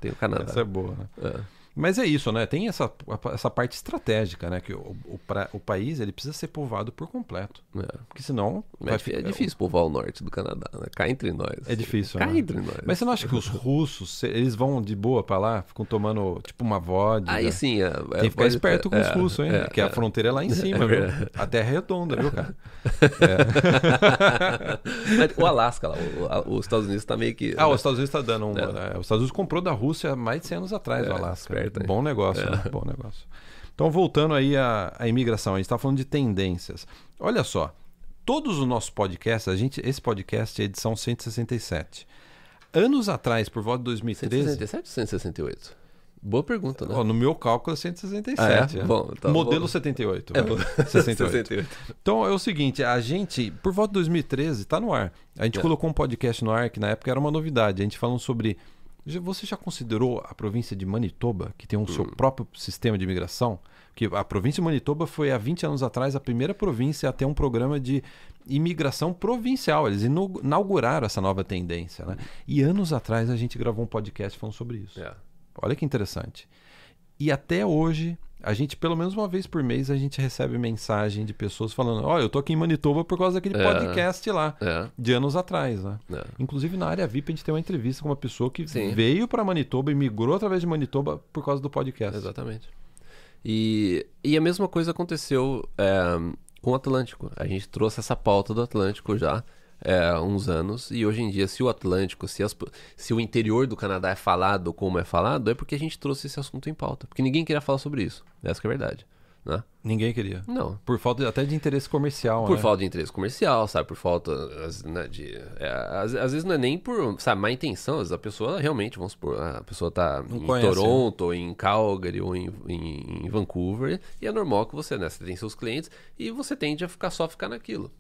Tem o Canadá. <laughs> Essa é boa, né? É. Mas é isso, né? Tem essa, essa parte estratégica, né? Que o, o, pra- o país ele precisa ser povoado por completo. É. Porque senão. Vai é ficar- difícil povoar o norte do Canadá, né? Cá entre nós. É difícil, Cá né? entre nós. Mas você não acha que os russos, eles vão de boa pra lá, ficam tomando tipo uma vodka? Aí sim, é, Tem que ficar esperto com os russos, hein? Porque a fronteira é lá em cima, É viu? <laughs> A terra é redonda, viu, cara? <laughs> O Alasca lá, o- os Estados Unidos tá meio que. Ah, os Estados Unidos está dando um. É. é, os Estados Unidos comprou da Rússia mais de 100 anos atrás, É, o Alasca. Bom negócio, né? Bom negócio. Então, voltando aí à, à imigração, a gente está falando de tendências. Olha só, todos os nossos podcasts, a gente, esse podcast é edição 167. Anos atrás, por volta de 2013, 167 ou 168? Boa pergunta, né? ó, no meu cálculo é 167. Ah, é? é. Bom, então, Modelo bom. 78. É, vai. bom. <laughs> 68. Então é o seguinte, a gente, por volta de 2013, tá no ar. A gente É. colocou um podcast no ar que na época era uma novidade. A gente falando sobre. Você já considerou a província de Manitoba, que tem o seu Hum. próprio sistema de imigração? Que a província de Manitoba foi há 20 anos atrás a primeira província a ter um programa de imigração provincial. Eles inauguraram essa nova tendência. Né? E anos atrás a gente gravou um podcast falando sobre isso. É. Olha que interessante. E até hoje, a gente, pelo menos uma vez por mês, a gente recebe mensagem de pessoas falando: Ó, oh, eu tô aqui em Manitoba por causa daquele É. podcast lá, É. de anos atrás. Né? É. Inclusive, na área VIP, a gente tem uma entrevista com uma pessoa que Sim. veio para Manitoba e migrou através de Manitoba por causa do podcast. Exatamente. E, e a mesma coisa aconteceu é, com o Atlântico. A gente trouxe essa pauta do Atlântico já é, há uns anos. E hoje em dia, se o Atlântico, se, as- se o interior do Canadá é falado como é falado, é porque a gente trouxe esse assunto em pauta. Porque ninguém queria falar sobre isso. Essa que é a verdade. Né? Ninguém queria. Não. Por falta até de interesse comercial. Por né? falta de interesse comercial, sabe? Por falta né, de. é, às, às vezes não é nem por, sabe, má intenção. Às vezes a pessoa realmente, vamos supor, a pessoa tá Não em conhece, né? Toronto, ou em Calgary, ou em, em, em Vancouver. E é normal que você, né? Você tem seus clientes e você tende a ficar só ficar naquilo.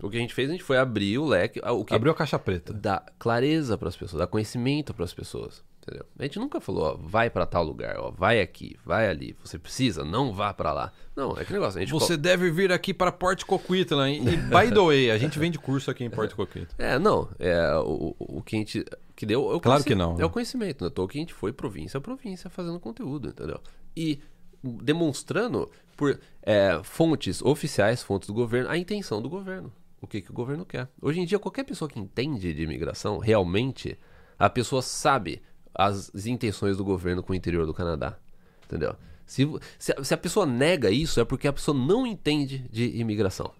O que a gente fez, a gente foi abrir o leque. ah, O que Abriu a caixa preta. dá clareza para as pessoas, dá conhecimento para as pessoas. Entendeu? A gente nunca falou, ó, vai para tal lugar, ó, vai aqui, vai ali. Você precisa, não vá para lá. Não, é que negócio. A gente Você deve vir aqui para Port Coquitlam. E, by the way, a gente vende curso aqui em <laughs> Port Coquitlam. É, não. É, o, o que a gente. Que deu, é Claro conheci- que não, É né? o conhecimento, né? Tô que a gente foi província a província fazendo conteúdo, entendeu? E demonstrando por é, fontes oficiais, fontes do governo, a intenção do governo. O que, que o governo quer. Hoje em dia, qualquer pessoa que entende de imigração, realmente, a pessoa sabe as, intenções do governo com o interior do Canadá. Entendeu? Se, se, a- se a pessoa nega isso, é porque a pessoa não entende de imigração.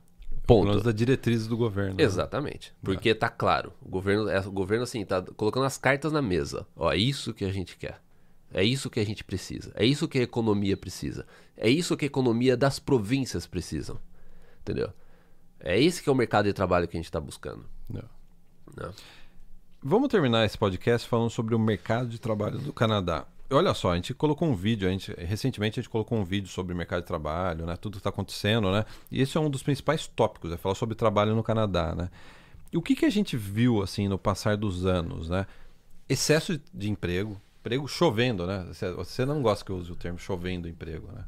Ponto. Menos da diretriz do governo. né? Exatamente. Porque tá claro. O governo, é, o governo, assim, tá colocando as cartas na mesa. Ó, é isso que a gente quer. É isso que a gente precisa. É isso que a economia precisa. É isso que a economia das províncias precisam. Entendeu? É esse que é o mercado de trabalho que a gente está buscando. Não. né? Vamos terminar esse podcast falando sobre o mercado de trabalho do Canadá. Olha só, a gente colocou um vídeo, a gente, recentemente a gente colocou um vídeo sobre o mercado de trabalho, né? Tudo que está acontecendo, né? E esse é um dos principais tópicos, é falar sobre trabalho no Canadá, né? E o que, que a gente viu, assim, no passar dos anos, né? Excesso de emprego, emprego chovendo, né? Você, você não gosta que eu use o termo chovendo emprego, né?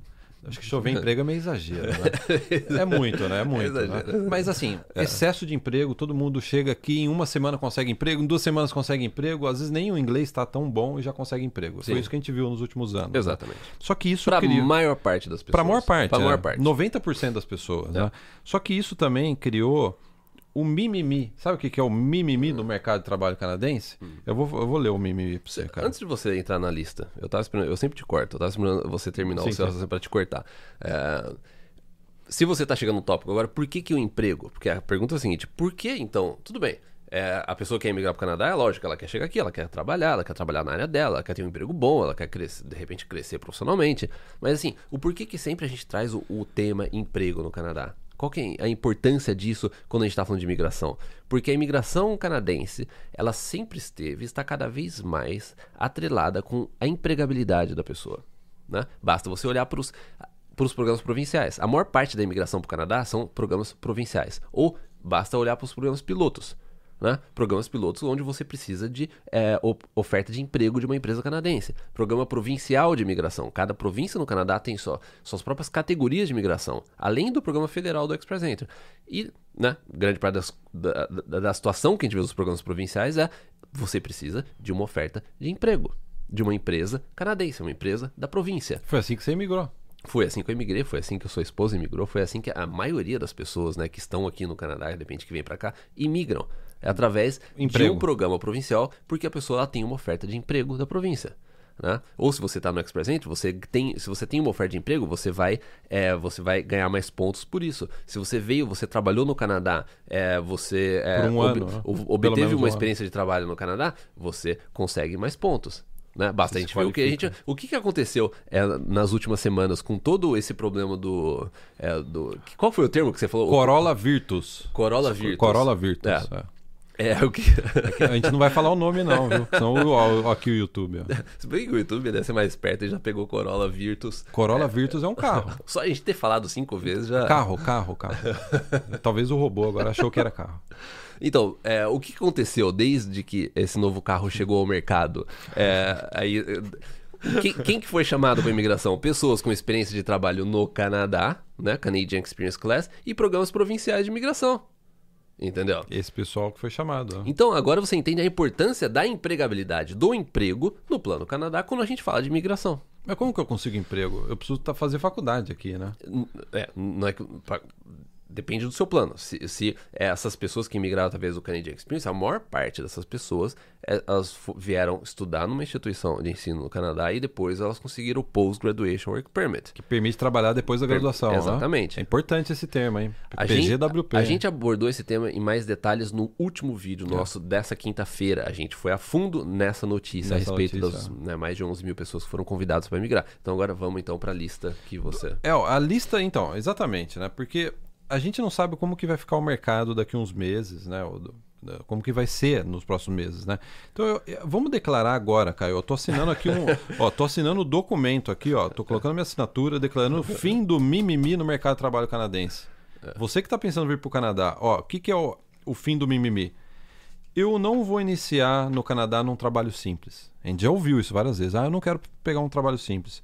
Acho que chover emprego é meio exagero, né? <laughs> É muito, né? É muito. né? exagero. Mas assim, excesso de emprego, todo mundo chega aqui, em uma semana consegue emprego, em duas semanas consegue emprego, às vezes nem o inglês está tão bom e já consegue emprego. Foi Sim. isso que a gente viu nos últimos anos. né? Exatamente. Só que isso Para a maior parte das pessoas. Para a maior parte. Para a é. maior parte. 90% das pessoas. Né? Só que isso também criou o mimimi. Sabe o que que é o mimimi do mercado de trabalho canadense? Eu, vou, eu vou ler o mimimi para você, cara. Antes de você entrar na lista, eu tava esperando, eu sempre te corto, eu tava esperando você terminar Sim, o seu raciocínio pra te cortar. É, se você tá chegando no tópico agora, por que que o emprego? Porque a pergunta é a seguinte, por que então, tudo bem, é, a pessoa que quer emigrar pro Canadá, é lógico, ela quer chegar aqui, ela quer trabalhar, ela quer trabalhar na área dela, ela quer ter um emprego bom, ela quer crescer, de repente crescer profissionalmente. Mas assim, o porquê que sempre a gente traz o, o tema emprego no Canadá? Qual que é a importância disso quando a gente está falando de imigração? Porque a imigração canadense, ela sempre esteve está cada vez mais atrelada com a empregabilidade da pessoa. Né? Basta você olhar para os para os programas provinciais. A maior parte da imigração para o Canadá são programas provinciais. Ou basta olhar para os programas pilotos. Né? Programas pilotos onde você precisa de é, oferta de emprego de uma empresa canadense. Programa provincial de imigração. Cada província no Canadá tem só suas próprias categorias de imigração, além do programa federal do Express Entry. E né, grande parte das- da, da, da situação que a gente vê nos programas provinciais é você precisa de uma oferta de emprego de uma empresa canadense, uma empresa da província. Foi assim que você emigrou. Foi assim que eu imigrei, foi assim que a sua esposa imigrou, foi assim que a maioria das pessoas, né, que estão aqui no Canadá, de repente que vem pra cá, imigram. É através Emprego. de um programa provincial, porque a pessoa ela tem uma oferta de emprego da província. Né? Ou se você está no Express Entry, você tem, se você tem uma oferta de emprego, você vai, é, você vai ganhar mais pontos por isso. Se você veio, você trabalhou no Canadá, é, você é, um ano, né? ob- Pelo obteve menos um uma ano. experiência de trabalho no Canadá, você consegue mais pontos. Né? Basta a gente ver o que a gente, o que, que aconteceu é, nas últimas semanas com todo esse problema do, é, do. Qual foi o termo que você falou? Corolla Virtus. Corolla Virtus. Corolla Virtus. É. é. É, o que. A gente não vai falar o nome, não, viu? Senão ó, ó, aqui o YouTube. ó. Se bem que o YouTube deve ser mais perto e já pegou Corolla Virtus. Corolla Virtus é um carro. <laughs> Só a gente ter falado cinco vezes já. Carro, carro, carro. Talvez o robô agora achou que era carro. Então, é, o que aconteceu desde que esse novo carro chegou ao mercado? É, aí, é, quem, quem que foi chamado para imigração? Pessoas com experiência de trabalho no Canadá, né? Canadian Experience Class, e programas provinciais de imigração. Entendeu? Esse pessoal que foi chamado. né? Então agora você entende a importância da empregabilidade do emprego no Plano Canadá quando a gente fala de imigração. Mas como que eu consigo emprego? Eu preciso tá, fazer faculdade aqui, né? É, não é que. Depende do seu plano. Se, se essas pessoas que imigraram através do Canadian Experience, a maior parte dessas pessoas, é, elas vieram estudar numa instituição de ensino no Canadá e depois elas conseguiram o Post-Graduation Work Permit. Que permite trabalhar depois da graduação. né? exatamente. É importante esse termo, hein? A gente, PGWP. a gente abordou esse tema em mais detalhes no último vídeo nosso dessa quinta-feira. A gente foi a fundo nessa notícia a Nessa respeito notícia. das né, mais de 11 mil pessoas que foram convidadas para migrar. Então agora vamos então para a lista que você... É, ó, a lista, então, exatamente, né? Porque a gente não sabe como que vai ficar o mercado daqui uns meses, né? Como que vai ser nos próximos meses, né? Então, eu- eu- vamos declarar agora, Caio. Eu tô assinando aqui um... <laughs> ó, tô assinando o documento aqui, ó. Tô colocando minha assinatura, declarando o fim do mimimi no mercado de trabalho canadense. Você que tá pensando em vir pro Canadá, ó, o que que é o, o fim do mimimi? Eu não vou iniciar no Canadá num trabalho simples. A gente já ouviu isso várias vezes. Ah, eu não quero pegar um trabalho simples.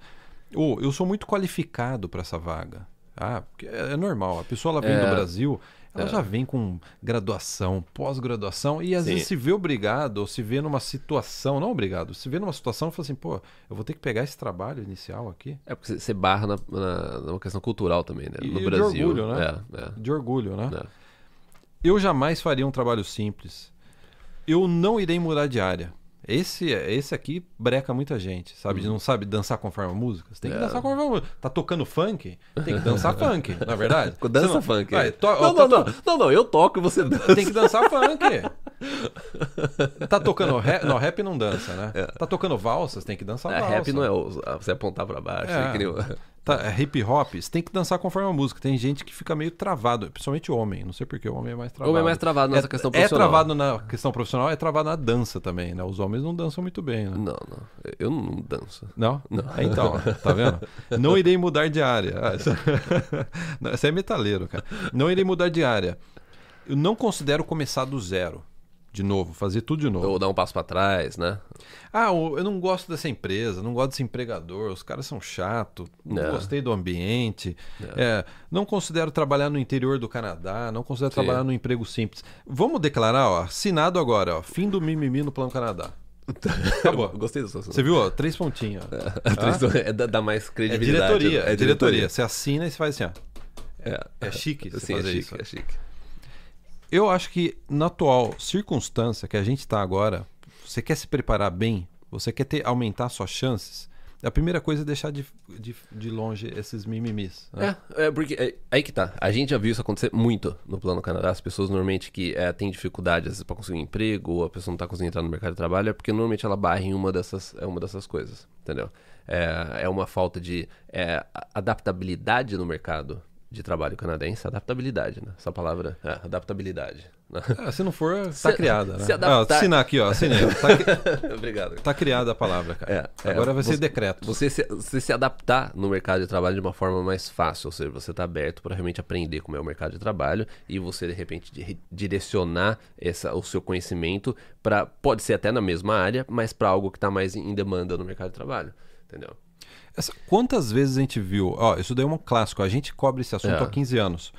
Ou eu sou muito qualificado para essa vaga. Ah, porque é é normal. A pessoa ela vem É. do Brasil, ela já vem com graduação, pós-graduação e às Sim. vezes se vê obrigado ou se vê numa situação, não obrigado, se vê numa situação e fala assim, pô, eu vou ter que pegar esse trabalho inicial aqui. É porque você- barra na, na, numa questão cultural também, né? E No de Brasil. orgulho, né? É, é, De orgulho, né? é. Eu jamais faria um trabalho simples. Eu não irei mudar de área. Esse, esse aqui breca muita gente, sabe? De não sabe dançar conforme a música. Você tem que Uhum. É. dançar conforme a música. Tá tocando funk? Tem que dançar <laughs> funk, na verdade. Dança não- funk. Vai, to- não, não, tá não, to- não, não, eu toco e você dança. Tem que dançar funk. <laughs> Tá tocando rap? Não, rap não dança, né? Tá tocando valsas? Tem que dançar É, valsa. rap não é você apontar pra baixo. É. É. o- Tá, é hip hop, você tem que dançar conforme a música. Tem gente que fica meio travado, principalmente homem. Não sei porque o homem é mais travado. Homem é mais travado nessa é, questão É profissional. travado na questão profissional, é travado na dança também, né? Os homens não dançam muito bem, né? Não, não. Eu não danço. Não? Não. É, Então, tá vendo? Não irei mudar de área. Ah, Você <laughs> é metaleiro, cara. Não irei mudar de área. Eu não considero começar do zero. De novo, fazer tudo de novo. Ou dar um passo pra trás, né? Ah, eu não gosto dessa empresa, não gosto desse empregador, os caras são chatos, não É. gostei do ambiente, é, não considero trabalhar no interior do Canadá, não considero Sim. trabalhar no emprego simples. Vamos declarar, ó, assinado agora, ó, fim do mimimi no Plano Canadá. <laughs> Acabou. Gostei dessa Você viu, ó, três pontinhos. ó. É, <laughs> dá, dá mais É credibilidade. diretoria, né? é diretoria. Você assina e você faz assim, ó. É, É chique você é fazer chique, isso. é chique. Eu acho que na atual circunstância que a gente está agora, você quer se preparar bem, você quer ter, aumentar suas chances, a primeira coisa é deixar de, de, de longe esses mimimis. né? É, é porque é, aí que tá. A gente já viu isso acontecer muito no Plano Canadá. As pessoas normalmente que é, têm dificuldade às vezes para conseguir um emprego ou a pessoa não tá conseguindo entrar no mercado de trabalho é porque normalmente ela barra em uma dessas, é uma dessas coisas, entendeu? É, é uma falta de é, adaptabilidade no mercado de trabalho canadense. Adaptabilidade, né? Essa palavra é adaptabilidade. né? Ah, se não for, <laughs> tá Se- criada, né? se Ah, adaptar- assinar aqui, ó, assinei. Tá, <laughs> Obrigado. tá criada a palavra, cara. É, é, Agora vai ser você- decreto. Você se, você se adaptar no mercado de trabalho de uma forma mais fácil, ou seja, você está aberto para realmente aprender como é o mercado de trabalho e você de repente di- direcionar essa, o seu conhecimento para pode ser até na mesma área, mas para algo que está mais em demanda no mercado de trabalho, entendeu? Essa- quantas vezes a gente viu? Ó, isso daí é um clássico. A gente cobre esse assunto É. há 15 anos.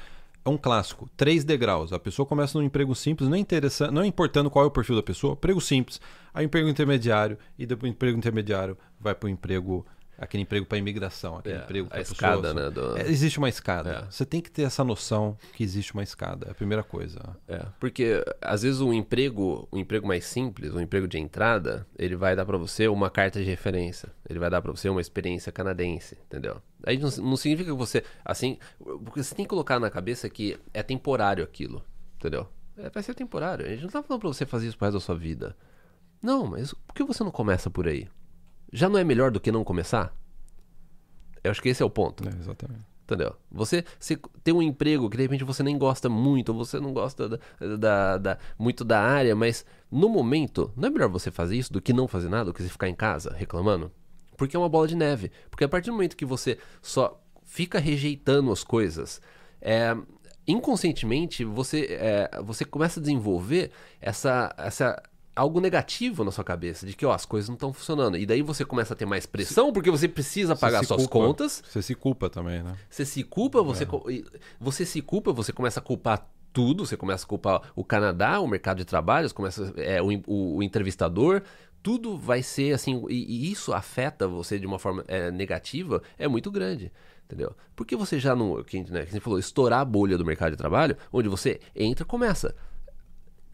É um clássico. Três degraus. A pessoa começa num emprego simples, não é interessante, não é importando qual é o perfil da pessoa. Emprego simples, aí emprego intermediário e depois emprego intermediário vai para o emprego aquele emprego para imigração, aquele É, emprego a pra escada, pessoa- né, do- É, existe uma escada. É. Você tem que ter essa noção que existe uma escada. É a primeira coisa. É, porque às vezes um emprego, um emprego mais simples, um emprego de entrada, ele vai dar pra você uma carta de referência, ele vai dar pra você uma experiência canadense, entendeu? Aí não, não significa que você, assim, porque você tem que colocar na cabeça que é temporário aquilo, entendeu? É, vai ser temporário. A gente não tá falando pra você fazer isso pro resto da sua vida. Não, mas por que você não começa por aí? Já não é melhor do que não começar? Eu acho que esse é o ponto. É, exatamente. Entendeu? Você, você tem um emprego que de repente você nem gosta muito, ou você não gosta da, da- da- muito da área, mas no momento, não é melhor você fazer isso do que não fazer nada, do que você ficar em casa reclamando? Porque é uma bola de neve. Porque a partir do momento que você só fica rejeitando as coisas, é, inconscientemente você, é, você começa a desenvolver essa, essa algo negativo na sua cabeça, de que ó, as coisas não estão funcionando. E daí você começa a ter mais pressão, porque você precisa Você pagar se suas culpa. contas. Você se culpa também, né? Você se culpa, você, e- você se culpa, você começa a culpar tudo, você começa a culpar o Canadá, o mercado de trabalho, você começa é, o, o- o entrevistador, tudo vai ser assim, e, e isso afeta você de uma forma é, negativa, é muito grande. Entendeu? Porque você já não, que, né, que você falou, estourar a bolha do mercado de trabalho, onde você entra, começa.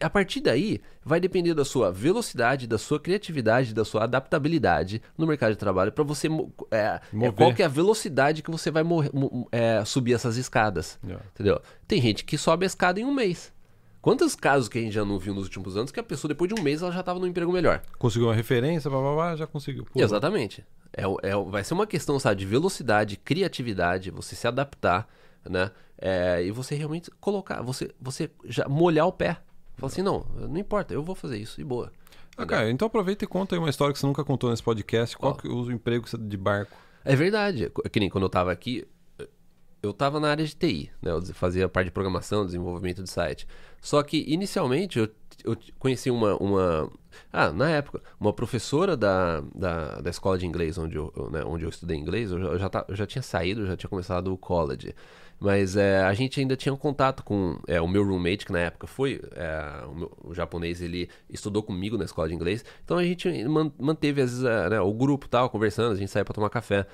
A partir daí, vai depender da sua velocidade, da sua criatividade, da sua adaptabilidade no mercado de trabalho para você é, é, qual que é a velocidade que você vai morrer- é, subir essas escadas. Yeah. Entendeu? Tem gente que sobe a escada em um mês. Quantos casos que a gente já não viu nos últimos anos que a pessoa, depois de um mês, ela já estava num emprego melhor? Conseguiu uma referência, blá, blá, blá, já conseguiu. Pô, Exatamente. É, é, vai ser uma questão, sabe, de velocidade, criatividade, você se adaptar, né? É, e você realmente colocar, você, você já molhar o pé. Falar assim, não, não importa, eu vou fazer isso, e boa. Ah, cara, então aproveita e conta aí uma história que você nunca contou nesse podcast. Qual que é o emprego de barco? É verdade. É Que nem quando eu tava aqui, eu tava na área de TI, né? Eu fazia parte de programação, desenvolvimento de site. Só que, inicialmente, eu, eu conheci uma, uma... Ah, na época, uma professora da, da, da escola de inglês onde eu, né, onde eu estudei inglês. Eu já, eu já, ta- eu já tinha saído, já tinha começado o college. Mas é, a gente ainda tinha um contato com é, o meu roommate, que na época foi é, o, meu- o japonês, ele estudou comigo na escola de inglês. Então a gente man- manteve, às vezes, é, né, o grupo tal, conversando, a gente saía pra tomar café.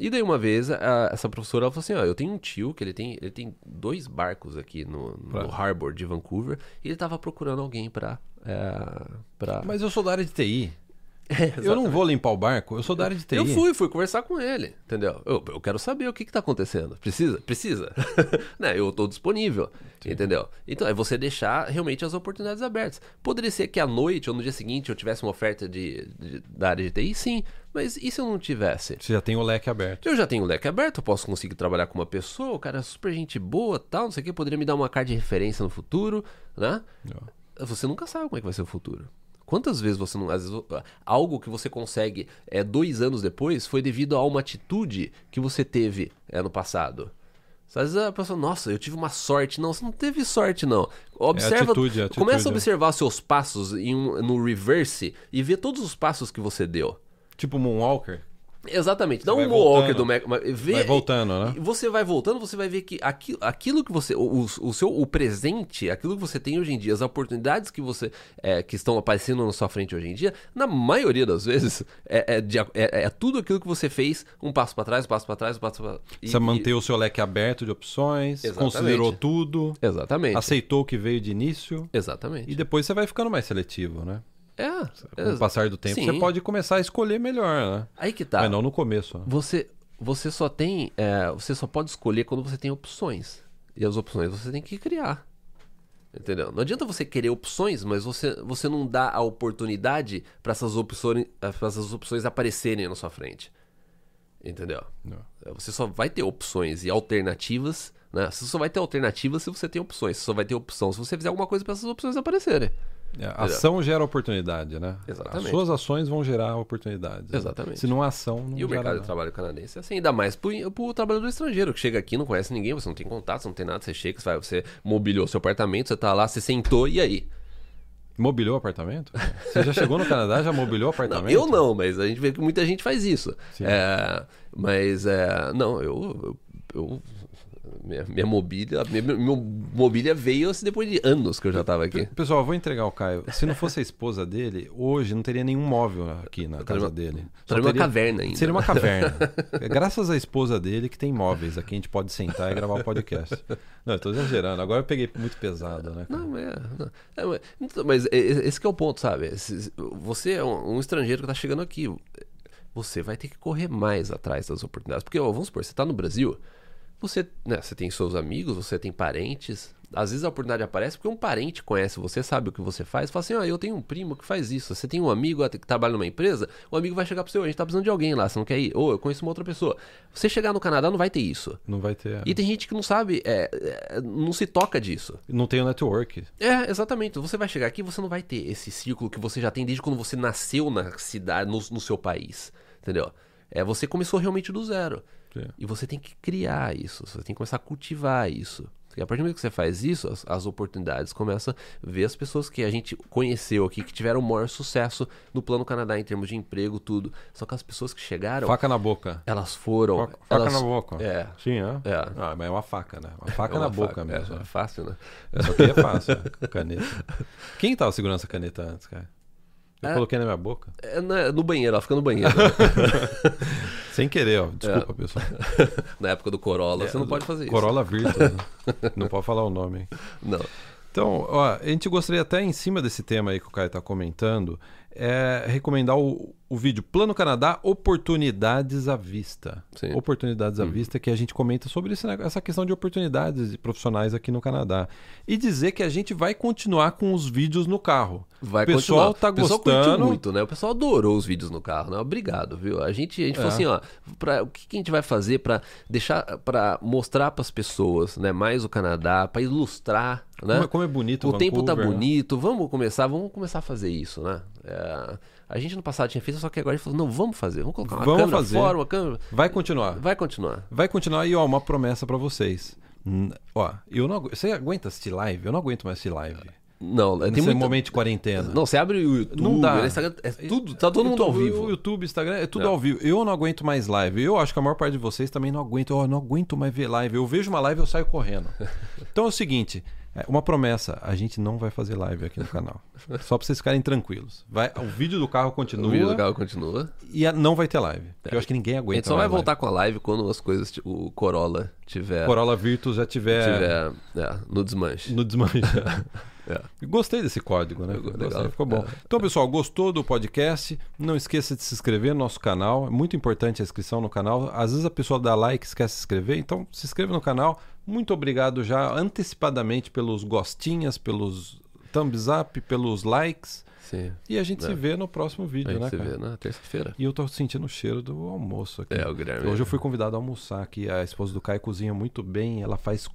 E daí uma vez, a- essa professora ela falou assim, ó, eu tenho um tio que ele tem, ele tem dois barcos aqui no, no harbor de Vancouver, e ele tava procurando alguém pra... É, pra... Mas eu sou da área de TI. <laughs> É, Eu não vou limpar o barco, eu sou da área de TI. Eu fui, fui conversar com ele, entendeu? Eu, eu quero saber o que, que tá acontecendo. Precisa? Precisa. <laughs> né? Eu tô disponível, entendeu? Então, é você deixar realmente as oportunidades abertas. Poderia ser que à noite ou no dia seguinte eu tivesse uma oferta de, de- da área de TI, sim. Mas e se eu não tivesse? Você já tem o leque aberto. Eu já tenho o leque aberto, eu posso conseguir trabalhar com uma pessoa, o cara é super gente boa, tal, não sei o que, poderia me dar uma carta de referência no futuro, né? Você nunca sabe como é que vai ser o futuro. Quantas vezes você não. Às vezes, algo que você consegue é, dois anos depois foi devido a uma atitude que você teve é, no passado. Às vezes a pessoa, nossa, eu tive uma sorte. Não, você não teve sorte, não. Observa. atitude, é atitude, começa a é. observar seus passos em no reverse e ver todos os passos que você deu. Tipo Moonwalker. Exatamente. Dá um walker do Mac. Vê, Vai voltando, né? e Você vai voltando, você vai ver que aquilo, aquilo que você. O, o seu o presente, aquilo que você tem hoje em dia, as oportunidades que você. é, que estão aparecendo na sua frente hoje em dia, na maioria das vezes, <laughs> é, é, de- é- é tudo aquilo que você fez, um passo pra trás, um passo pra trás, um passo pra e- Você manteve o seu leque aberto de opções, Exatamente. considerou tudo, e- Exatamente. aceitou o que veio de início. Exatamente. E depois você vai ficando mais seletivo, né? É. Com o passar do tempo, Sim. você pode começar a escolher melhor, né? Aí que tá. Mas não no começo. né? Você, você só tem. é, você só pode escolher quando você tem opções. E as opções você tem que criar. Entendeu? Não adianta você querer opções, mas você, você não dá a oportunidade para essas opções, pra essas opções aparecerem na sua frente. Entendeu? Não. É, Você só vai ter opções e alternativas. Né? Você só vai ter alternativas se você tem opções. Você só vai ter opção se você fizer alguma coisa para essas opções aparecerem. É, a ação gera oportunidade, né? Exatamente. As suas ações vão gerar oportunidades. né? Exatamente. Se não há ação, não E o mercado de nada. trabalho canadense, assim, ainda mais pro, pro trabalhador estrangeiro, que chega aqui, não conhece ninguém, você não tem contato, você não tem nada, você chega, você, vai, você mobiliou seu apartamento, você tá lá, você sentou, e aí? Mobiliou o apartamento? Você já chegou no Canadá, já mobiliou o Não, apartamento? eu não, mas a gente vê que muita gente faz isso. É, mas, é, não, eu... eu, eu- minha, minha mobília, minha, minha mobília veio assim, depois de anos que eu já tava aqui. Pessoal, eu vou entregar o Caio. Se não fosse a esposa dele, hoje não teria nenhum móvel aqui na casa uma- dele. Seria uma caverna ainda. Seria uma caverna. <laughs> É Graças à esposa dele que tem móveis aqui, a gente pode sentar e gravar o podcast. Não, eu tô exagerando. Agora eu peguei muito pesado, né? cara? Não, é, não. É, mas- então, mas é- é- esse que é o ponto, sabe? Você é um, um estrangeiro que tá chegando aqui. Você vai ter que correr mais atrás das oportunidades. Porque, ó, vamos supor, você tá no Brasil, você, né, você tem seus amigos, você tem parentes. Às vezes a oportunidade aparece porque um parente conhece você, sabe o que você faz. Fala assim, ó, eu tenho um primo que faz isso. Você tem um amigo que trabalha numa empresa, o amigo vai chegar pro seu, a gente tá precisando de alguém lá, você não quer ir? Ou eu conheço uma outra pessoa. Você chegar no Canadá não vai ter isso. Não vai ter. E tem gente que não sabe, é, é, não se toca disso. Não tem o network. É, exatamente. Você vai chegar aqui você não vai ter esse círculo que você já tem desde quando você nasceu na cidade, no, no seu país. Entendeu? É, você começou realmente do zero. Sim. E você tem que criar isso, você tem que começar a cultivar isso. E a partir do momento que você faz isso, as, as oportunidades começam a ver as pessoas que a gente conheceu aqui, que tiveram o maior sucesso no Plano Canadá em termos de emprego, tudo. Só que as pessoas que chegaram, Faca na boca. elas foram. Faca, elas, na boca. É. Sim, é? É. Ah, mas é uma faca, né? Uma faca É na uma boca faca, mesmo. É, né? é fácil, né? Isso aqui é fácil. caneta. <laughs> Quem tava segurando essa caneta antes, cara? Eu É. coloquei na minha boca. É na- no banheiro, ela fica no banheiro. <laughs> Sem querer, ó. É. Desculpa, pessoal. <laughs> na época do Corolla, você não pode fazer isso. Corolla Virtus. né? <laughs> Não pode falar o nome. Não. Então, ó, a gente gostaria até em cima desse tema aí que o Caio está comentando, é recomendar o, o vídeo Plano Canadá Oportunidades à Vista. Sim. Oportunidades à Vista, que a gente comenta sobre esse essa questão de oportunidades profissionais aqui no Canadá. E dizer que a gente vai continuar com os vídeos no carro. Vai o pessoal continuar. tá O pessoal gostando. muito, né? O pessoal adorou os vídeos no carro, né? Obrigado, viu? A gente, a gente falou É. assim, ó, pra, o que, que a gente vai fazer pra deixar, para mostrar pras pessoas, né, mais o Canadá, pra ilustrar, né? Como, é- como é bonito o tempo tá né? bonito, vamos começar, vamos começar a fazer isso, né? É, a gente no passado tinha feito, só que agora a gente falou, não, vamos fazer, vamos colocar uma Vamos câmera fazer. fora, uma câmera. Vai continuar. Vai continuar. Vai continuar e ó, uma promessa pra vocês. Hum, Ó, eu não Você aguenta assistir live? Eu não aguento mais assistir live. Não, tem Nesse muito momento de quarentena. Não, você abre o YouTube, Não dá. o Instagram, é tudo, tá todo mundo ao YouTube, vivo. O YouTube, Instagram, é tudo É. ao vivo. Eu não aguento mais live. Eu acho que a maior parte de vocês também não aguenta. Eu não aguento mais ver live. Eu vejo uma live eu saio correndo. <laughs> Então é o seguinte. É uma promessa, a gente não vai fazer live aqui no canal. <laughs> Só pra vocês ficarem tranquilos. Vai, o vídeo do carro continua O vídeo do carro continua. e a- não vai ter live. Porque eu acho que ninguém A aguenta gente só vai voltar com a live quando as coisas, o Corolla tiver, live. Corolla Virtus já tiver, tiver é, no desmanche. no desmanche. É. <laughs> Gostei desse código, né? Ficou Gostei, legal. ficou bom. Então, pessoal, gostou do podcast? Não esqueça de se inscrever no nosso canal. É muito importante a inscrição no canal. Às vezes a pessoa dá like e esquece de se inscrever. Então, se inscreva no canal. Muito obrigado já antecipadamente pelos gostinhas, pelos thumbs up, pelos likes. Sim. E a gente É. se vê no próximo A vídeo, gente né, se cara? vê na terça-feira. E eu tô sentindo o cheiro do almoço aqui. É, o Guilherme. Hoje eu fui convidado a almoçar aqui. A esposa do Caio cozinha muito bem. Ela faz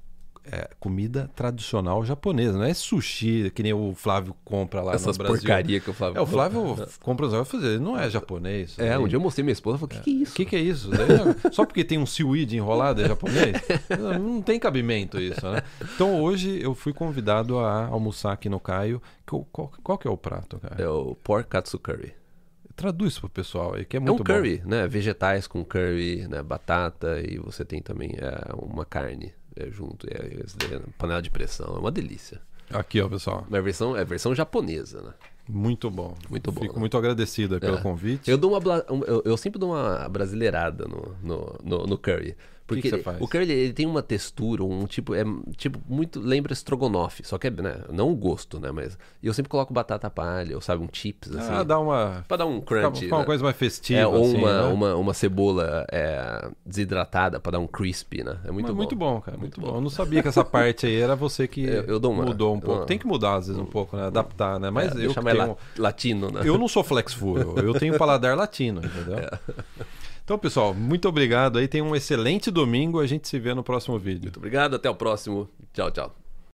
é, comida tradicional japonesa. Não é sushi que nem o Flávio compra lá Essas no Brasil. porcaria que eu falo. É, o Flávio compra os fazer. Ele não é japonês. É, um dia eu mostrei minha esposa e falei, o que, que é O isso? que, que é isso? Daí, Só porque tem um seaweed enrolado é japonês? <laughs> Não, tem cabimento isso, né? Então hoje eu fui convidado a almoçar aqui no Caio. Qual, qual, que é o prato, cara? É o pork katsu curry. Traduz pro pessoal aí, que é É um muito bom. curry, né? Vegetais com curry, né? Batata e você tem também é, uma carne é, junto. É, daí, né? panela de pressão. É uma delícia. Aqui, ó, pessoal. A versão, é a versão japonesa, né? Muito bom. Muito bom, Fico né? muito agradecido pelo É. convite. Eu dou uma um- eu, eu sempre dou uma brasileirada no, no, no, no curry. Porque que faz? o curry ele, tem uma textura, um tipo, é tipo muito lembra estrogonofe, só que é, né, não o gosto, né, mas eu sempre coloco batata palha, ou sabe, um chips assim, Ah, dá uma. pra dar um crunch. fica uma né? coisa mais festiva. é, ou assim, uma, né? uma, uma cebola é, desidratada pra dar um crispy, né? É muito Mas bom. muito bom, cara. Muito, Muito bom. bom. Eu não sabia que essa parte aí era você que <laughs> Eu- eu uma- mudou um pouco. uma- Tem que mudar às vezes um pouco, né? Adaptar, né? Mas É, eu que tenho... la- latino, né? Eu não sou flex food, eu tenho paladar latino, entendeu? <laughs> É. Então, pessoal, muito obrigado aí. Tenha um excelente domingo. A gente se vê no próximo vídeo. Muito obrigado, até o próximo. Tchau, tchau.